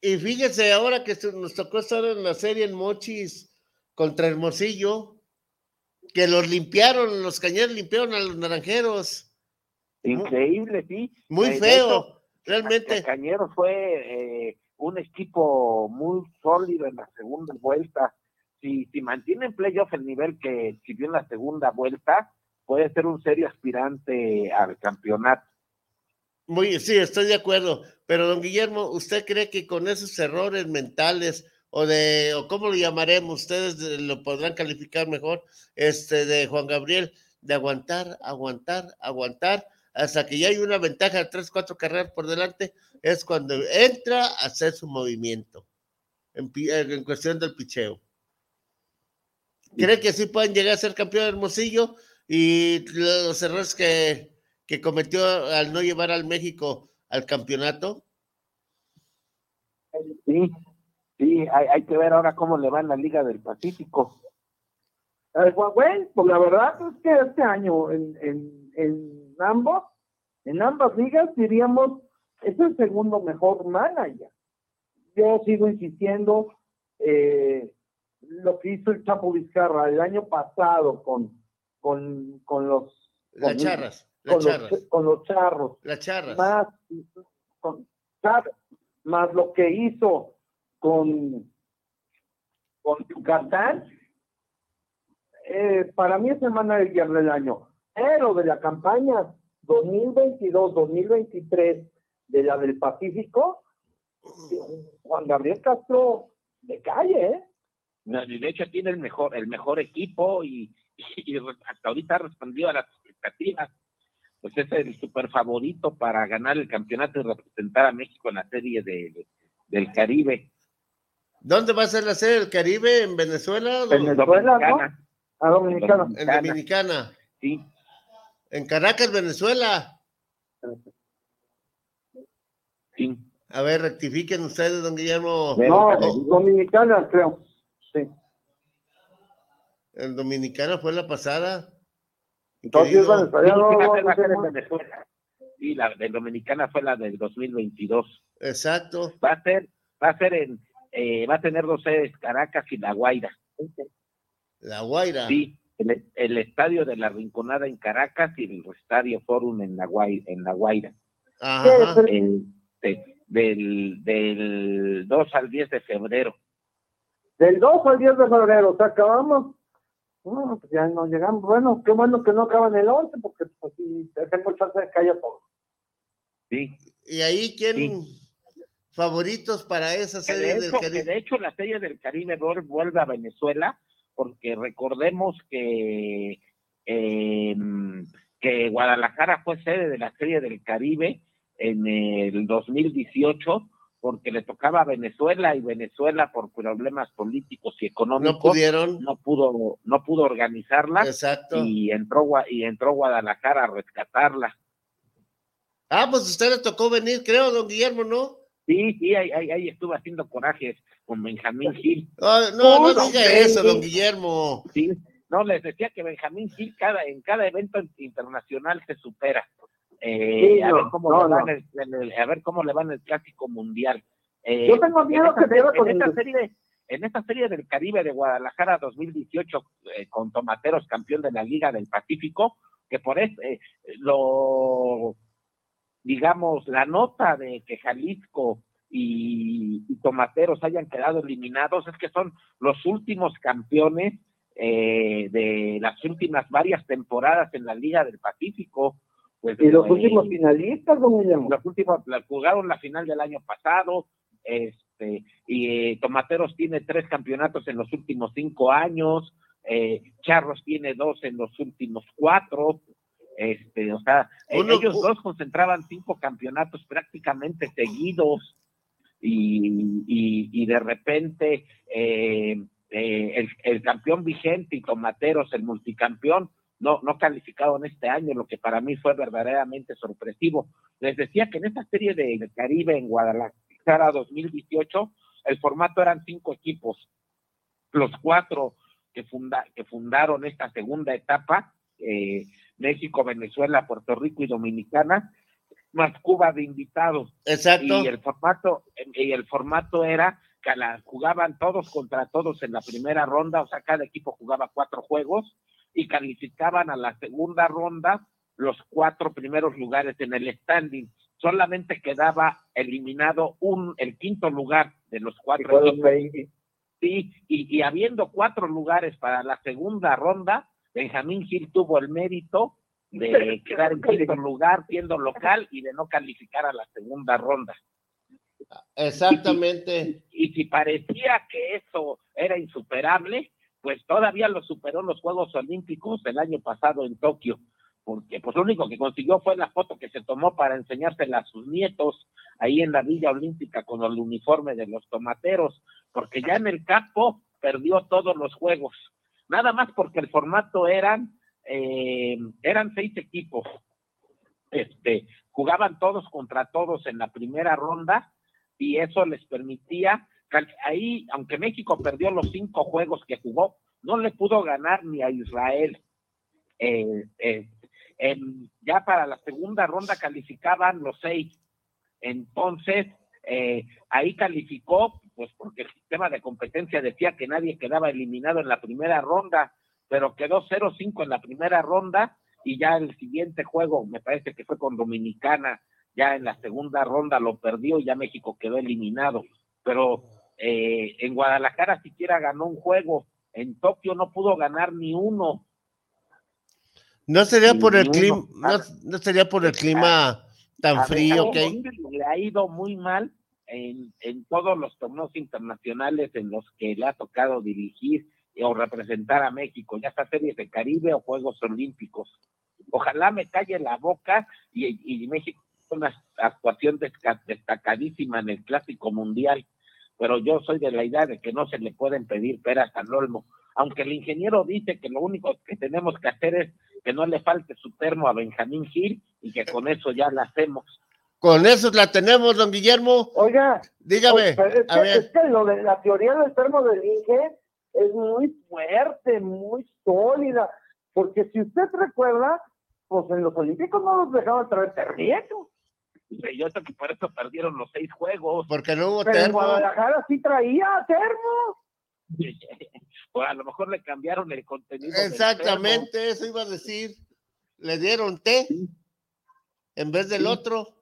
Y fíjese ahora que nos tocó estar en la serie en Mochis contra Hermosillo, que los limpiaron, los cañeros limpiaron a los naranjeros. Increíble, sí. Muy Eh, feo, hecho, realmente. Cañeros fue eh, un equipo muy sólido en la segunda vuelta. Si, si mantiene en playoff el nivel que exhibió en la segunda vuelta, puede ser un serio aspirante al campeonato. Muy, sí, estoy de acuerdo. Pero, don Guillermo, ¿usted cree que con esos errores mentales o de, o cómo lo llamaremos, ustedes de- lo podrán calificar mejor, este, de Juan Gabriel, de aguantar, aguantar, aguantar, hasta que ya hay una ventaja de tres, cuatro carreras por delante, es cuando entra a hacer su movimiento en cuestión del picheo? ¿Cree que sí pueden llegar a ser campeón de Hermosillo? Y los errores que, que cometió al no llevar al México al campeonato. Sí, sí, hay, hay que ver ahora cómo le va en la Liga del Pacífico. Eh, pues, Bueno, pues la verdad es que este año en, en, en ambos, en ambas ligas diríamos, es el segundo mejor manager. Yo sigo insistiendo, eh, lo que hizo el Chapo Vizcarra el año pasado con, con, con los Las charras, con los, charras. con los charros, Las charras. más, con- char- más lo que hizo con, con Yucatán, eh, para mí es semana del guiar del año. Pero de la campaña 2022-2023 de la del Pacífico, Juan Gabriel Castro de calle, ¿eh? De hecho, tiene el mejor, el mejor equipo y, y hasta ahorita ha respondido a las expectativas. Pues es el super favorito para ganar el campeonato y representar a México en la serie de, del Caribe. ¿Dónde va a ser la sede del Caribe? ¿En Venezuela? Venezuela, ¿no? A Dominicana. En Dominicana. Sí. En Caracas, Venezuela. Sí. A ver, rectifiquen ustedes, don Guillermo. No, Oh, Dominicana, creo. Sí. en Dominicana fue la pasada. Entonces, Venezuela. Sí, la de Dominicana fue la del 2022. Exacto. Va a ser, va a ser en, eh, va a tener dos sedes, Caracas y La Guaira. La Guaira. Sí, el, el estadio de la Rinconada en Caracas y el estadio Forum en La Guaira. En la Guaira. Ajá. El- de- del, del 2 al 10 de febrero. Del 2 al 10 de febrero, o sea, acabamos. Bueno, pues ya no llegamos. Bueno, qué bueno que no acaban el 11, porque pues sí, tengo chance de que haya todo. Sí. ¿Y ahí quién favoritos para esa serie de, del hecho, que Caribe? de hecho la serie del Caribe vuel- vuelve a Venezuela, porque recordemos que, eh, que Guadalajara fue sede de la serie del Caribe en el 2018, porque le tocaba a Venezuela y Venezuela por problemas políticos y económicos No pudieron. no pudo no pudo organizarla Exacto. y entró Gua- y entró Guadalajara a rescatarla. Ah, pues a usted le tocó venir, creo, don Guillermo, ¿no? Sí, sí, ahí, ahí, ahí estuvo haciendo corajes con Benjamín Gil. Ah, no, no don diga eso, don. Guillermo. Sí, no, les decía que Benjamín Gil cada, en cada evento internacional se supera. Eh, Sí, a, no, ver cómo no, le va no. en el, en el- a ver cómo le va en el clásico mundial. Eh, Yo tengo miedo que serie- con en esta serie en esta serie del Caribe de Guadalajara 2018 eh, con Tomateros campeón de la Liga del Pacífico que por eso eh, lo digamos la nota de que Jalisco y, y Tomateros hayan quedado eliminados es que son los últimos campeones eh, de las últimas varias temporadas en la Liga del Pacífico. Pues, Y los eh, últimos finalistas, don Guillermo. los últimos jugaron la final del año pasado, este, y eh, Tomateros tiene tres campeonatos en los últimos cinco años, eh, Charros tiene dos en los últimos cuatro, este, o sea, eh, Uno- ellos dos concentraban cinco campeonatos prácticamente seguidos y, y, y de repente eh, eh, el, el campeón vigente y Tomateros, el multicampeón, no, no calificaron este año, lo que para mí fue verdaderamente sorpresivo. Les decía que en esta serie de- del Caribe en Guadalajara 2018, el formato eran cinco equipos. Los cuatro que, funda, que fundaron esta segunda etapa, eh, México, Venezuela, Puerto Rico y Dominicana, más Cuba de invitados. Exacto. Y el formato, y el formato era que la, jugaban todos contra todos en la primera ronda, o sea, cada equipo jugaba cuatro juegos y calificaban a la segunda ronda los cuatro primeros lugares en el standing. Solamente quedaba eliminado un, el quinto lugar de los cuatro equipos. Sí, y, y habiendo cuatro lugares para la segunda ronda, Benjamín Gil tuvo el mérito de quedar en quinto lugar siendo local y de no calificar a la segunda ronda. Exactamente. Y, y si parecía que eso era insuperable, pues todavía lo superó en los Juegos Olímpicos el año pasado en Tokio, porque pues lo único que consiguió fue la foto que se tomó para enseñársela a sus nietos ahí en la Villa Olímpica con el uniforme de los tomateros, porque ya en el campo perdió todos los juegos, nada más porque el formato eran eh, eran seis equipos, este jugaban todos contra todos en la primera ronda y eso les permitía ahí, aunque México perdió los cinco juegos que jugó, no le pudo ganar ni a Israel. Eh, eh, ya para la segunda ronda calificaban los seis. Entonces, eh, ahí calificó, pues porque el sistema de competencia decía que nadie quedaba eliminado en la primera ronda, pero quedó 0-5 en la primera ronda y ya el siguiente juego, me parece que fue con Dominicana, ya en la segunda ronda lo perdió y ya México quedó eliminado. Pero eh, en Guadalajara siquiera ganó un juego, en Tokio no pudo ganar ni uno. No sería por el clima, no, no, sería por el clima tan A frío que Gil Le ha ido muy mal en, en todos los torneos internacionales en los que le ha tocado dirigir o representar a México, ya sea series de Caribe o Juegos Olímpicos. Ojalá me calle la boca y, y México una actuación destacadísima en el Clásico Mundial, pero yo soy de la idea de que no se le pueden pedir peras al olmo. Aunque el ingeniero dice que lo único que tenemos que hacer es que no le falte su termo a Benjamín Gil y que con eso ya la hacemos. Con eso la tenemos, don Guillermo. Oiga, dígame, es, a que, ver. es que lo de la teoría del termo del Inge es muy fuerte, muy sólida, porque si usted recuerda, pues en los Olímpicos no los dejaban traer terrietos, Y Yo creo que por eso perdieron los seis juegos. Porque no hubo pero en termo. Guadalajara sí traía termo. o a lo mejor le cambiaron el contenido. del Exactamente, eso iba a decir. Le dieron té en vez del Sí. otro.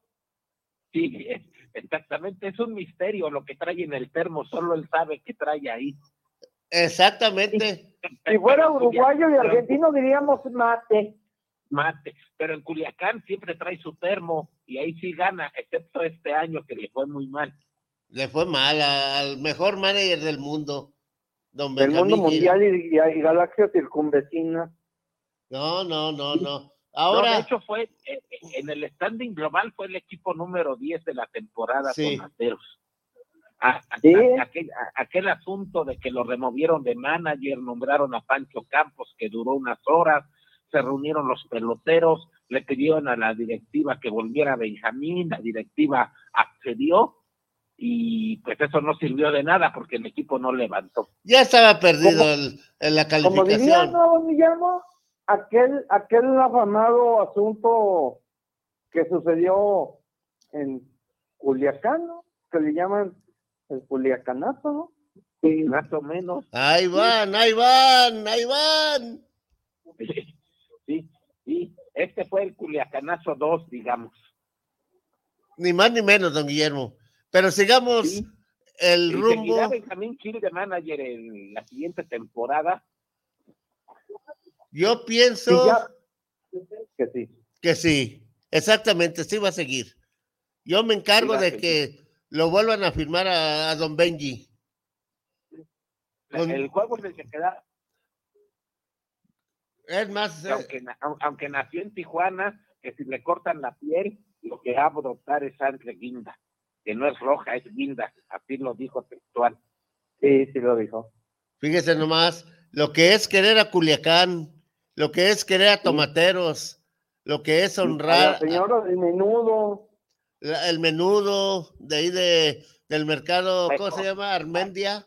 Sí, exactamente, es un misterio lo que trae en el termo, solo él sabe qué trae ahí. Exactamente. Si fuera uruguayo y argentino diríamos mate. Mate, pero en Culiacán siempre trae su termo y ahí sí gana, excepto este año que le fue muy mal. Le fue mal al mejor manager del mundo, don Del Benjamín mundo mundial y, y- y galaxia circunvecina. No, no, no, no. No, de hecho fue, eh, en el standing global fue el equipo número 10 de la temporada Sí. con Materos. A- a- Sí. a- aquel, a- aquel asunto de que lo removieron de manager, nombraron a Pancho Campos, que duró unas horas, se reunieron los peloteros, le pidieron a la directiva que volviera Benjamín, la directiva accedió y pues eso no sirvió de nada porque el equipo no levantó. ya estaba perdido el- en la Como diría, calificación. ¿no, Guillermo? Aquel, aquel afamado asunto que sucedió en Culiacán, ¿no? Que le llaman el Culiacanazo, ¿no? Sí, más o menos. Ahí van, ahí van, ahí van. Sí, sí, este fue el Culiacanazo 2, digamos. Ni más ni menos, don Guillermo. Pero sigamos Sí. el ¿Y rumbo. Benjamín Gil de manager en la siguiente temporada? Yo pienso ya- que sí. que sí, exactamente, sí va a seguir. Yo me encargo Sí de que lo vuelvan a firmar a, a don Benji. Con- El juego es el que queda, Es más, eh, aunque, na- au- aunque nació en Tijuana, que si le cortan la piel, lo que va a brotar es sangre guinda, que no es roja, es guinda, así lo dijo textual. Sí, sí lo dijo. fíjese nomás, lo que es querer a Culiacán, lo que es querer a Tomateros, lo que es A honrar señora del menudo. la- el menudo de ahí de, del mercado, ¿cómo se llama? Armendia,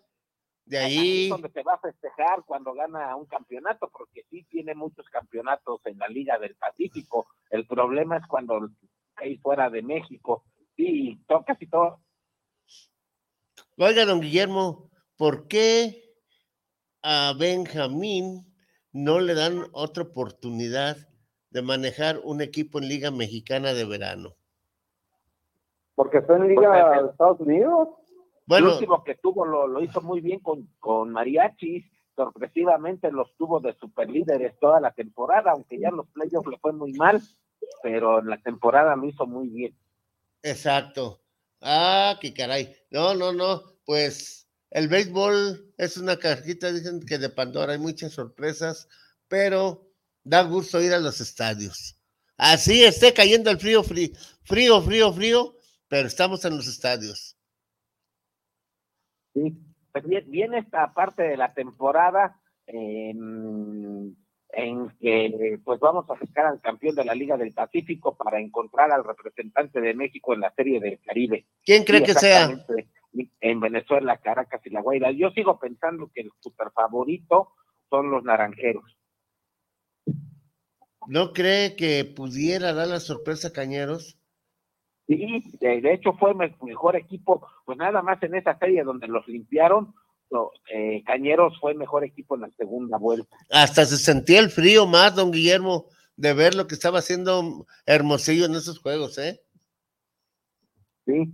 de Ahí ahí. es donde se va a festejar cuando gana un campeonato, porque sí tiene muchos campeonatos en la Liga del Pacífico. El problema es cuando ir fuera de México. Sí, toca casi todo. Oiga, don Guillermo, ¿por qué a Benjamín no le dan otra oportunidad de manejar un equipo en Liga Mexicana de verano? Porque está en Liga de Estados Unidos. Bueno, el último que tuvo lo, lo hizo muy bien con, con Mariachis, sorpresivamente los tuvo de superlíderes toda la temporada, aunque ya en los playoffs le fue muy mal, pero en la temporada lo hizo muy bien. Exacto. Ah, qué caray. No, no, no. Pues el béisbol es una cajita, dicen que de Pandora hay muchas sorpresas, pero da gusto ir a los estadios. Así esté cayendo el frío, frío, frío, frío, frío, pero estamos en los estadios. Sí, pues bien, viene esta parte de la temporada en, en que pues vamos a buscar al campeón de la Liga del Pacífico para encontrar al representante de México en la Serie del Caribe. ¿Quién cree Sí, que sea? En Venezuela, Caracas y La Guaira. Yo sigo pensando que el super favorito son los naranjeros. ¿No cree que pudiera dar la sorpresa a Cañeros? Sí, de, hecho fue me- mejor equipo, pues nada más en esa serie donde los limpiaron, eh, Cañeros fue mejor equipo en la segunda vuelta. Hasta se sentía el frío más, don Guillermo, de ver lo que estaba haciendo Hermosillo en esos juegos, ¿eh? Sí,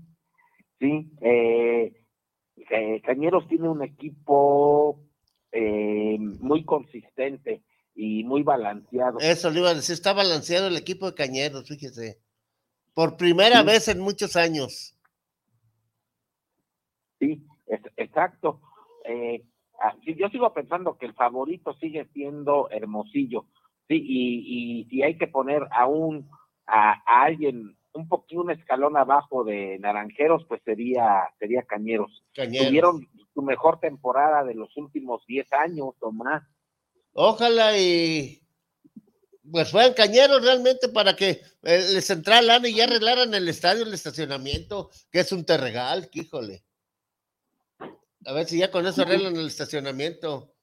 sí. Eh, Cañeros tiene un equipo eh, muy consistente y muy balanceado. Eso le iba a decir, está balanceado el equipo de Cañeros, fíjese. Por primera Sí. vez en muchos años. Sí, es- exacto. Eh, yo sigo pensando que el favorito sigue siendo Hermosillo. Sí, y, y si hay que poner a un a, a alguien un poquito un escalón abajo de Naranjeros, pues sería sería Cañeros. Cañeros. Tuvieron su mejor temporada de los últimos 10 años o más. Ojalá y pues fueran cañeros realmente para que eh, les entrara lana y ya arreglaran el estadio, el estacionamiento, que es un terregal, que híjole. A ver si ya con eso arreglan el estacionamiento.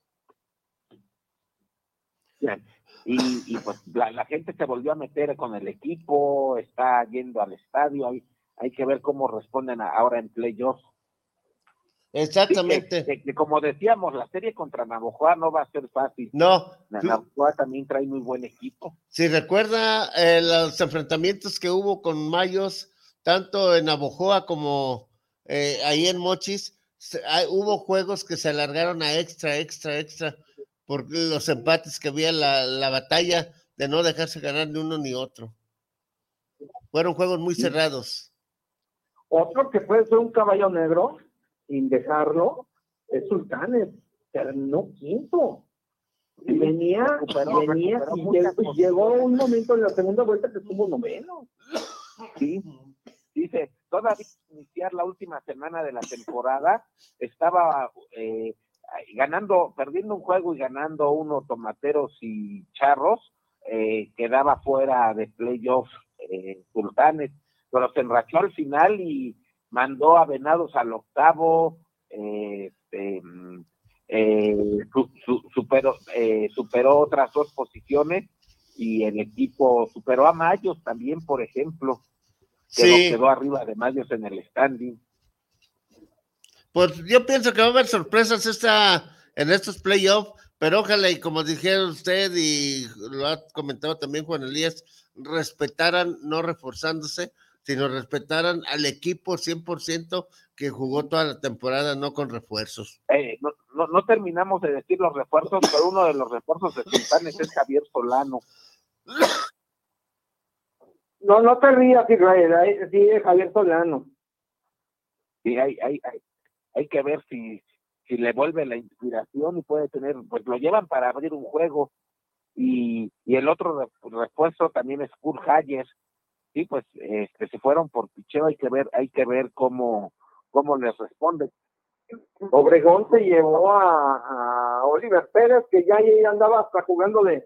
Y, y pues la, la gente se volvió a meter con el equipo, está yendo al estadio, hay, hay que ver cómo responden ahora en playoffs. Exactamente. Sí, que- que- que como decíamos, la serie contra Navojoa no va a ser fácil. No. Na- Navojoa también trae muy buen equipo. Si recuerda eh, los enfrentamientos que hubo con Mayos, tanto en Abojoa como eh, ahí en Mochis, se- hay- hubo juegos que se alargaron a extra, extra, extra, por los empates que había la, la batalla de no dejarse ganar ni uno ni otro. Fueron juegos muy cerrados. Otro que puede ser un caballo negro, sin dejarlo, es Sultanes. Terminó quinto. Venía, Recuperó- venía recuperó y llegó un momento en la segunda vuelta que estuvo noveno. Sí, dice, todavía iniciar la última semana de la temporada, estaba eh, ganando, perdiendo un juego y ganando uno tomateros y charros, eh, quedaba fuera de playoffs eh, sultanes, pero se enrachó al final y mandó a Venados al octavo, eh, este, eh, su- su- superó, eh, superó otras dos posiciones y el equipo superó a Mayos también, por ejemplo, quedó, Sí. quedó arriba de Mayos en el standing. Pues yo pienso que va a haber sorpresas esta, en estos playoffs, pero ojalá y como dijeron usted y lo ha comentado también Juan Elías, respetaran, no reforzándose, sino respetaran al equipo 100% que jugó toda la temporada, no con refuerzos. Eh, no, no, no terminamos de decir los refuerzos, pero uno de los refuerzos de Sultanes es Javier Solano. No, no te rías, Israel. ahí Sí, es Javier Solano. Sí, hay, hay, hay, hay que ver si, si le vuelve la inspiración y puede tener, pues lo llevan para abrir un juego. Y, y el otro re- refuerzo también es Kurt Hayes. Sí, pues este, se fueron por picheo, hay que ver, hay que ver cómo, cómo les responde. Obregón se llevó a, a Oliver Pérez, que ya ahí andaba hasta jugando de,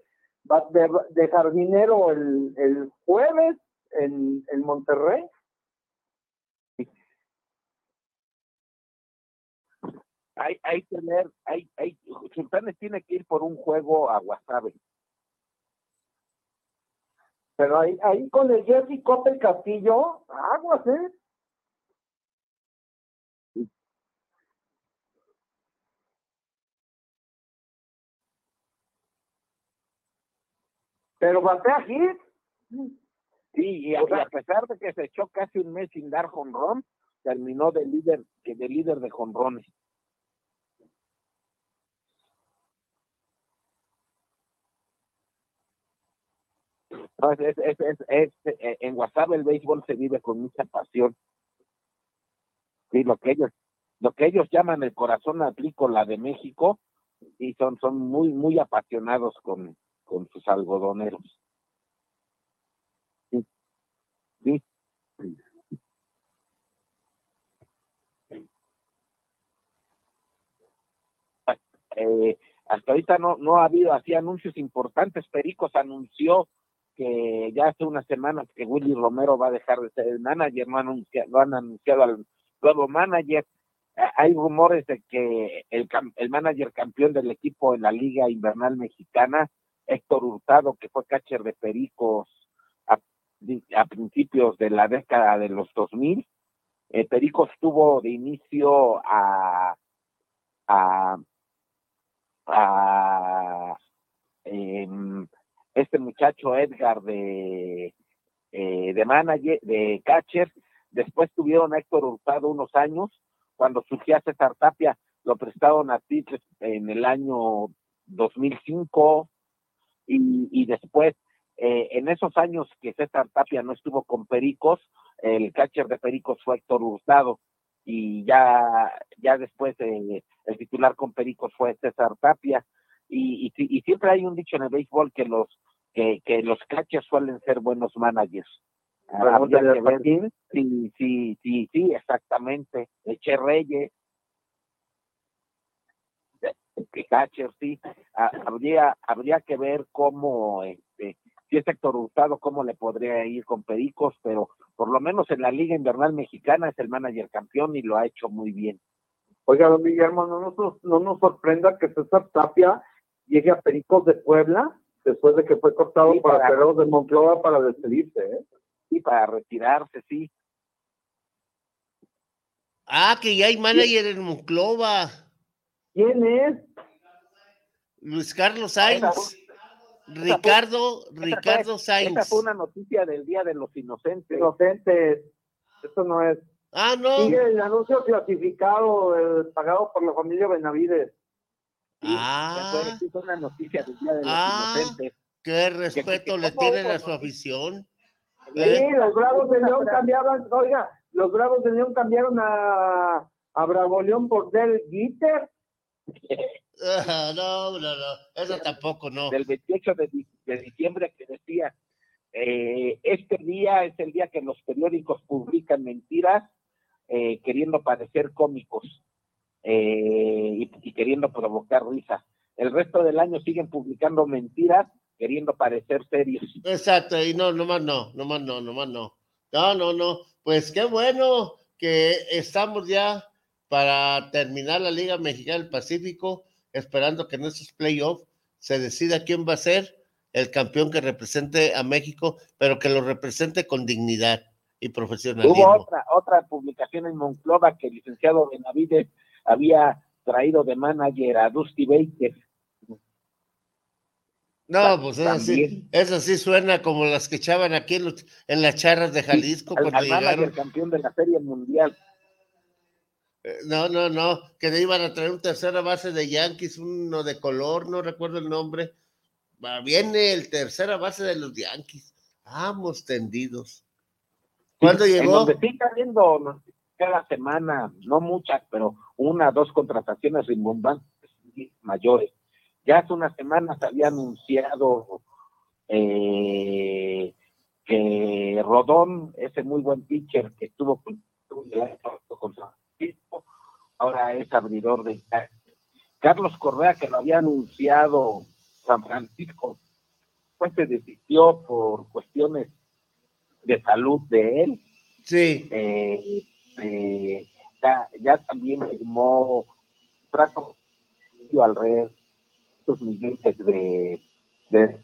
de, de jardinero el, el jueves en, en Monterrey. Hay, hay que ver, hay, hay, Sultanes tiene que ir por un juego a Guasave. Pero ahí, ahí con el Jeffrey Coppel Castillo, aguas, ¿eh? Pero batea hit. Sí, y a, a pesar de que se echó casi un mes sin dar jonrón, terminó de líder, que de líder de jonrones. No, es- es- es- eh, en WhatsApp el béisbol se vive con mucha pasión. Sí, lo que ellos, lo que ellos llaman el corazón agrícola de México, y son, son muy, muy apasionados con, con sus algodoneros. Sí. Eh, hasta ahorita no, no ha habido así anuncios importantes. Pericos anunció que ya hace unas semanas que Willy Romero va a dejar de ser el manager, no, anuncia, no han anunciado al nuevo manager. Hay rumores de que el, el manager campeón del equipo en la Liga Invernal Mexicana, Héctor Hurtado, que fue catcher de Pericos a, principios de la década de los 2000, eh, Pericos tuvo de inicio a, a, a em, este muchacho Edgar de, eh, de manager, de catcher, después tuvieron a Héctor Hurtado unos años, cuando surgía César Tapia, lo prestaron a Tigres en el año 2005 y, y después, eh, en esos años que César Tapia no estuvo con Pericos, el catcher de Pericos fue Héctor Hurtado. Y ya, ya después eh, el titular con Pericos fue César Tapia. Y, y, y siempre hay un dicho en el béisbol que los que, que los catchers suelen ser buenos managers. Habría que ver-. Sí, sí, sí, sí, exactamente. Eche Reyes, que catcher, sí. Habría, habría que ver cómo, este, si es Héctor Hurtado, cómo le podría ir con Pericos, pero por lo menos en la Liga Invernal Mexicana es el manager campeón y lo ha hecho muy bien. Oiga, don Guillermo, no nos, no nos sorprenda que César Tapia llegue a Pericos de Puebla después de que fue cortado Sí, para para- Perros de Monclova para despedirse, ¿eh? Y para retirarse, sí. Ah, que ya hay manager en Monclova. ¿Quién es? Luis Carlos Sainz. Ricardo, Ricardo Esa Sainz. fue una noticia del Día de los Inocentes. Inocentes. Eso no es. Ah, no. Sigue el anuncio clasificado eh, pagado por la familia Benavides. Ah, Fue- sí, fue una noticia del Día de los Ah. Inocentes. qué respeto que- le ¿cómo tienen a su afición. Sí, ¿Eh? los Bravos de León cambiaban, oiga, los Bravos de León cambiaron a, a Bravo León por Del Gitter. Ah, no, no, no. Eso tampoco, no. del 28 de, de diciembre que decía, eh, este día es el día que los periódicos publican mentiras eh, queriendo parecer cómicos eh, y, y queriendo provocar risa. El resto del año siguen publicando mentiras queriendo parecer serios. Exacto, y no, nomás no, nomás no, nomás no. No, no, no. Pues qué bueno que estamos ya para terminar la Liga Mexicana del Pacífico, esperando que en estos playoffs se decida quién va a ser el campeón que represente a México, pero que lo represente con dignidad y profesionalismo. Hubo otra, otra publicación en Monclova que el licenciado Benavides había traído de manager a Dusty Baker. No, pues eso sí, eso sí suena como las que echaban aquí en, los- en las charras de Jalisco al, cuando al manager llegaron. campeón de la Serie Mundial. Eh, No, no, no, que le iban a traer un tercera base de Yankees, uno de color, no recuerdo el nombre. Va, viene el tercera base de los Yankees. Vamos tendidos. ¿Cuándo En llegó? donde sí está viendo cada semana, no muchas, pero una, dos contrataciones rimbombantes mayores. Ya hace unas semanas había anunciado eh, que Rodón, ese muy buen pitcher que estuvo con, San Francisco, ahora es abridor de Carlos Correa, que lo había anunciado San Francisco, pues se desistió por cuestiones de salud de él. Sí. Eh, eh, ya, ya también firmó trato alrededor de millones de, de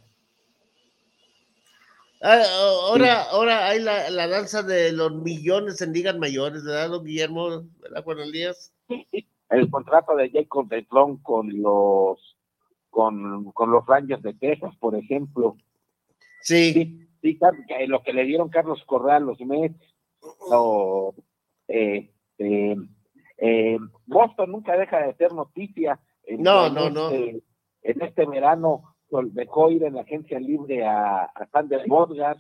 Ah, ahora, ahora hay la, la danza de los millones en ligas mayores, ¿verdad, don Guillermo? ¿Verdad, Juan Elías? el contrato de Jacob de con los con, con los Rangers de Texas, por ejemplo. Sí. Sí, sí, lo que le dieron Carlos Corral, los Mets, o, eh, eh, Boston nunca deja de ser noticia. En- No, no, no. este- En este verano dejó ir en la agencia libre a, a Sander Bodgar.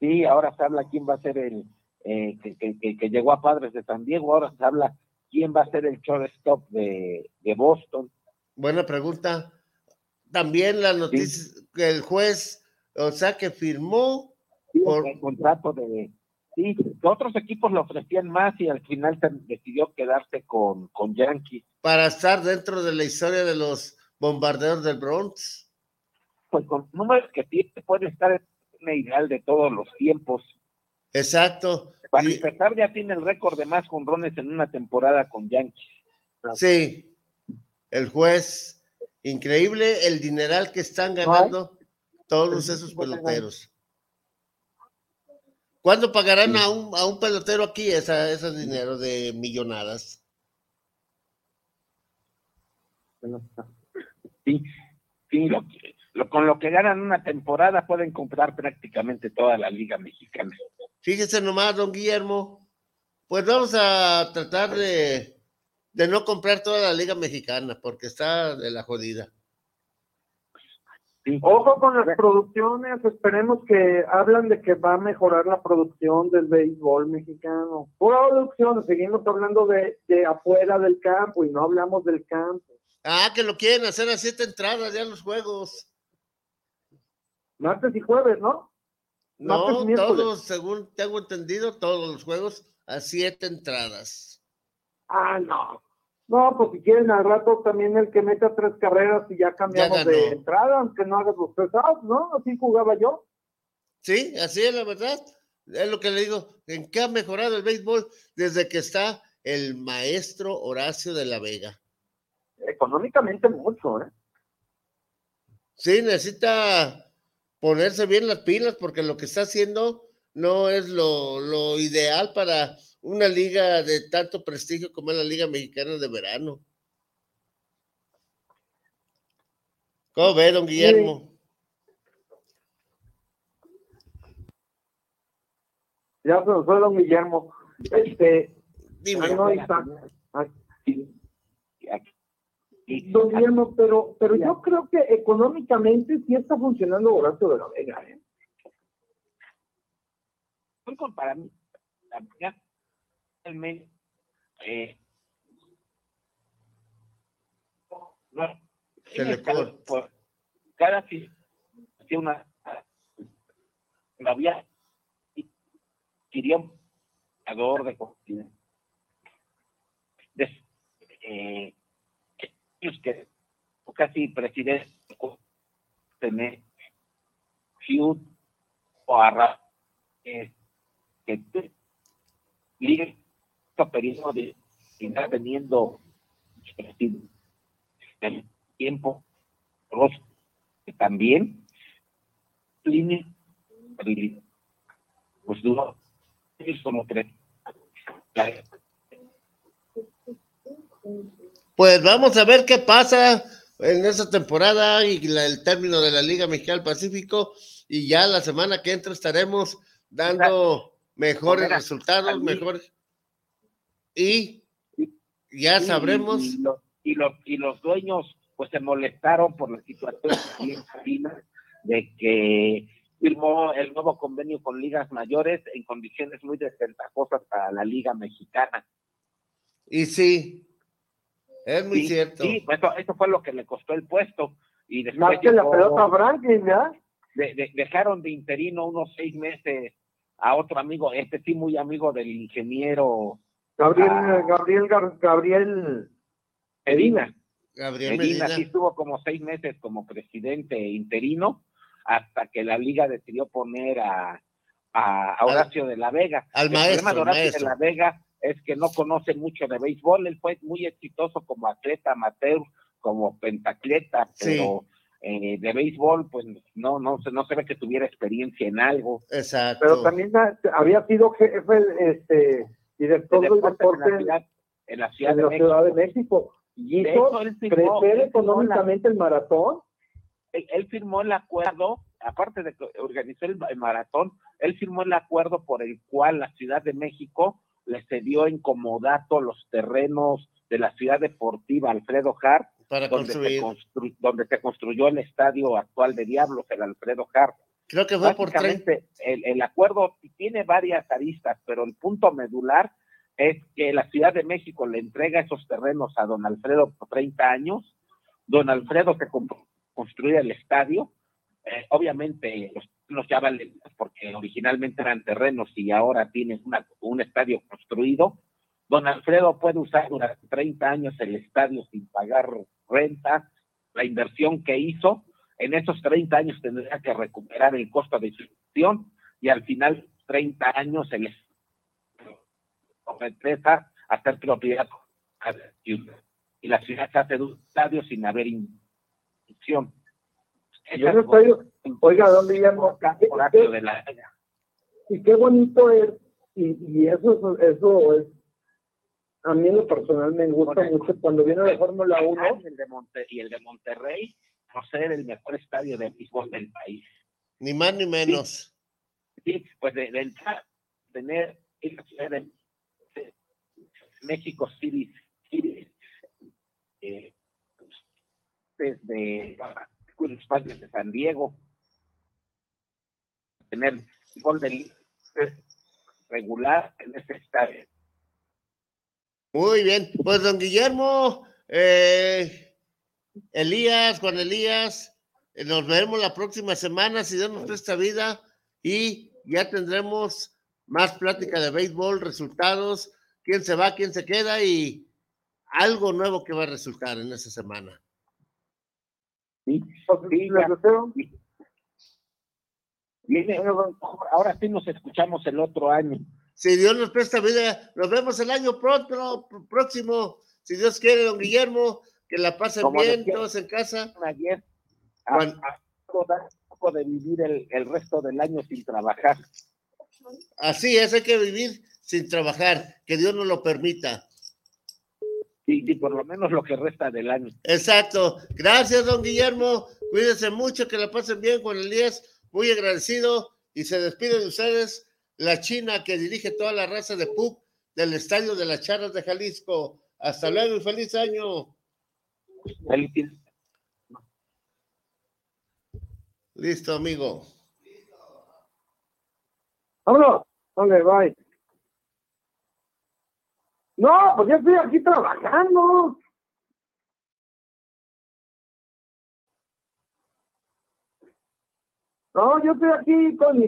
Sí, ahora se habla quién va a ser el eh, que, que- llegó a Padres de San Diego, ahora se habla quién va a ser el shortstop de, de Boston. Buena pregunta. También la noticia que el juez, o sea, que firmó Sí, por, el contrato de sí, otros equipos le ofrecían más y al final se decidió quedarse con, con Yankees. para estar dentro de la historia de los bombarderos del Bronx. Pues con números que tiene puede estar en la ideal de todos los tiempos. Exacto. Para empezar ya tiene el récord de más jonrones en una temporada con Yankees. Sí, el juez, increíble el dineral que están ganando todos esos peloteros. ¿Cuándo pagarán a un, a un pelotero aquí esa, ese dinero de millonadas? Sí, sí, lo lo- con lo que ganan una temporada pueden comprar prácticamente toda la liga mexicana. Fíjese nomás, don Guillermo, pues vamos a tratar de, de no comprar toda la liga mexicana porque está de la jodida. Ojo con las producciones, esperemos que hablan de que va a mejorar la producción del béisbol mexicano. Producción, seguimos hablando de, de afuera del campo y no hablamos del campo. Ah, que lo quieren hacer a siete entradas ya los juegos. Martes y jueves, ¿no? Martes No, todos, según tengo entendido, todos los juegos a siete entradas. Ah, no. No, pues si quieren al rato también el que meta tres carreras y ya cambiamos de entrada, aunque no hagas los tres outs, ¿no? Así jugaba yo. Sí, así es la verdad. Es lo que le digo. ¿En qué ha mejorado el béisbol desde que está el maestro Horacio de la Vega? Económicamente mucho, ¿eh? Sí, necesita ponerse bien las pilas porque lo que está haciendo no es lo, lo ideal para una liga de tanto prestigio como es la Liga Mexicana de Verano. ¿Cómo ve, don Guillermo? Ya se nos fue don Guillermo. Este, Dime. no, ahí está. Don Guillermo, pero, pero yo creo que económicamente sí está funcionando Horacio de la Vega, ¿eh? Fútbol para mí, la verdad, realmente, eh, no, Se le cada, por- cada hacía una la había quería un jugador de continente de, eh, que casi presidente tener o Arra eh, que liga periodo de estar teniendo el tiempo también línea pues duró es como tres. Pues vamos a ver qué pasa en esta temporada y la- el término de la Liga Mexicana del Pacífico. Y ya la semana que entra estaremos dando mejores resultados, mejores. Y ya Sí, sabremos. Y, y los, y, los, y los dueños pues se molestaron por la situación de que firmó el nuevo convenio con ligas mayores en condiciones muy desventajosas para la liga mexicana. Y sí, es muy Sí, cierto. Sí, eso, eso fue lo que le costó el puesto. Y después Más que la pelota Franklin, ¿ya? de- de- dejaron de interino unos seis meses a otro amigo, este sí muy amigo del ingeniero Gabriel, Ah. Gabriel, Gar- Gabriel Medina. Gabriel Medina, Medina. sí estuvo como seis meses como presidente interino hasta que la liga decidió poner a, a, a Horacio de la Vega. al el maestro, problema de Horacio maestro. de la Vega es que no conoce mucho de béisbol. Él fue muy exitoso como atleta amateur, como pentatleta, Sí. Eh, de béisbol, pues no, no, se- no se ve que tuviera experiencia en algo. Exacto. Pero también ha- había sido jefe, este, director del Deportes deporte en la ciudad, en la Ciudad en de la México. Ciudad de México. Y De hizo crecer la- económicamente el maratón. él, él firmó el acuerdo, aparte de que organizó el, el maratón, él firmó el acuerdo por el cual la Ciudad de México le cedió en comodato los terrenos de la ciudad deportiva Alfredo Hart, Para donde se, construir. constru- donde se construyó el estadio actual de Diablos, el Alfredo Hart. Creo que fue por. Básicamente, el, el acuerdo tiene varias aristas, pero el punto medular es que la Ciudad de México le entrega esos terrenos a don Alfredo por 30 años. Don Alfredo se construye el estadio. Eh, obviamente, los terrenos ya valen porque originalmente eran terrenos y ahora tienen una- un estadio construido. Don Alfredo puede usar durante 30 años el estadio sin pagar renta. La inversión que hizo en esos 30 años tendría que recuperar el costo de su inversión y al final 30 años el empresa a ser propiedad y la ciudad se hace de un estadio sin haber inversión. Oiga, don Guillermo, ¿qué- por acto de la y qué bonito es, y, y eso, es- eso es, a mí en lo personal me gusta mucho cuando viene la Fórmula 1, y el de Monte- y el de Monterrey por ser el mejor estadio de béisbol del país. Ni más ni menos. Sí, pues de, de entrar, tener de, de México City, City, eh, desde el espacio de San Diego, tener gol del regular en ese estadio. Muy bien. Pues don Guillermo, eh, Elías, Juan Elías, eh, nos veremos la próxima semana si Dios nos presta vida y ya tendremos más plática de béisbol, resultados, quién se va, quién se queda y algo nuevo que va a resultar en esa semana. Sí, sí, ya. Viene, ahora sí nos escuchamos el otro año. Si Dios nos presta vida, nos vemos el año pronto, pr- próximo, si Dios quiere, don Guillermo, que la pasen Como bien, decía- todos en casa. Ayer, a, a poco de vivir el, el resto del año sin trabajar. Así es, hay que vivir sin trabajar, que Dios nos lo permita. Y, y por lo menos lo que resta del año. Exacto. Gracias, don Guillermo. Cuídense mucho, que la pasen bien, Juan Elías. Muy agradecido. Y se despide de ustedes la China que dirige toda la raza de PUC del Estadio de las Charras de Jalisco. Hasta luego y feliz año. Feliz Listo, amigo. vámonos, vale, bye. No, pues yo estoy aquí trabajando. No, yo estoy aquí con mi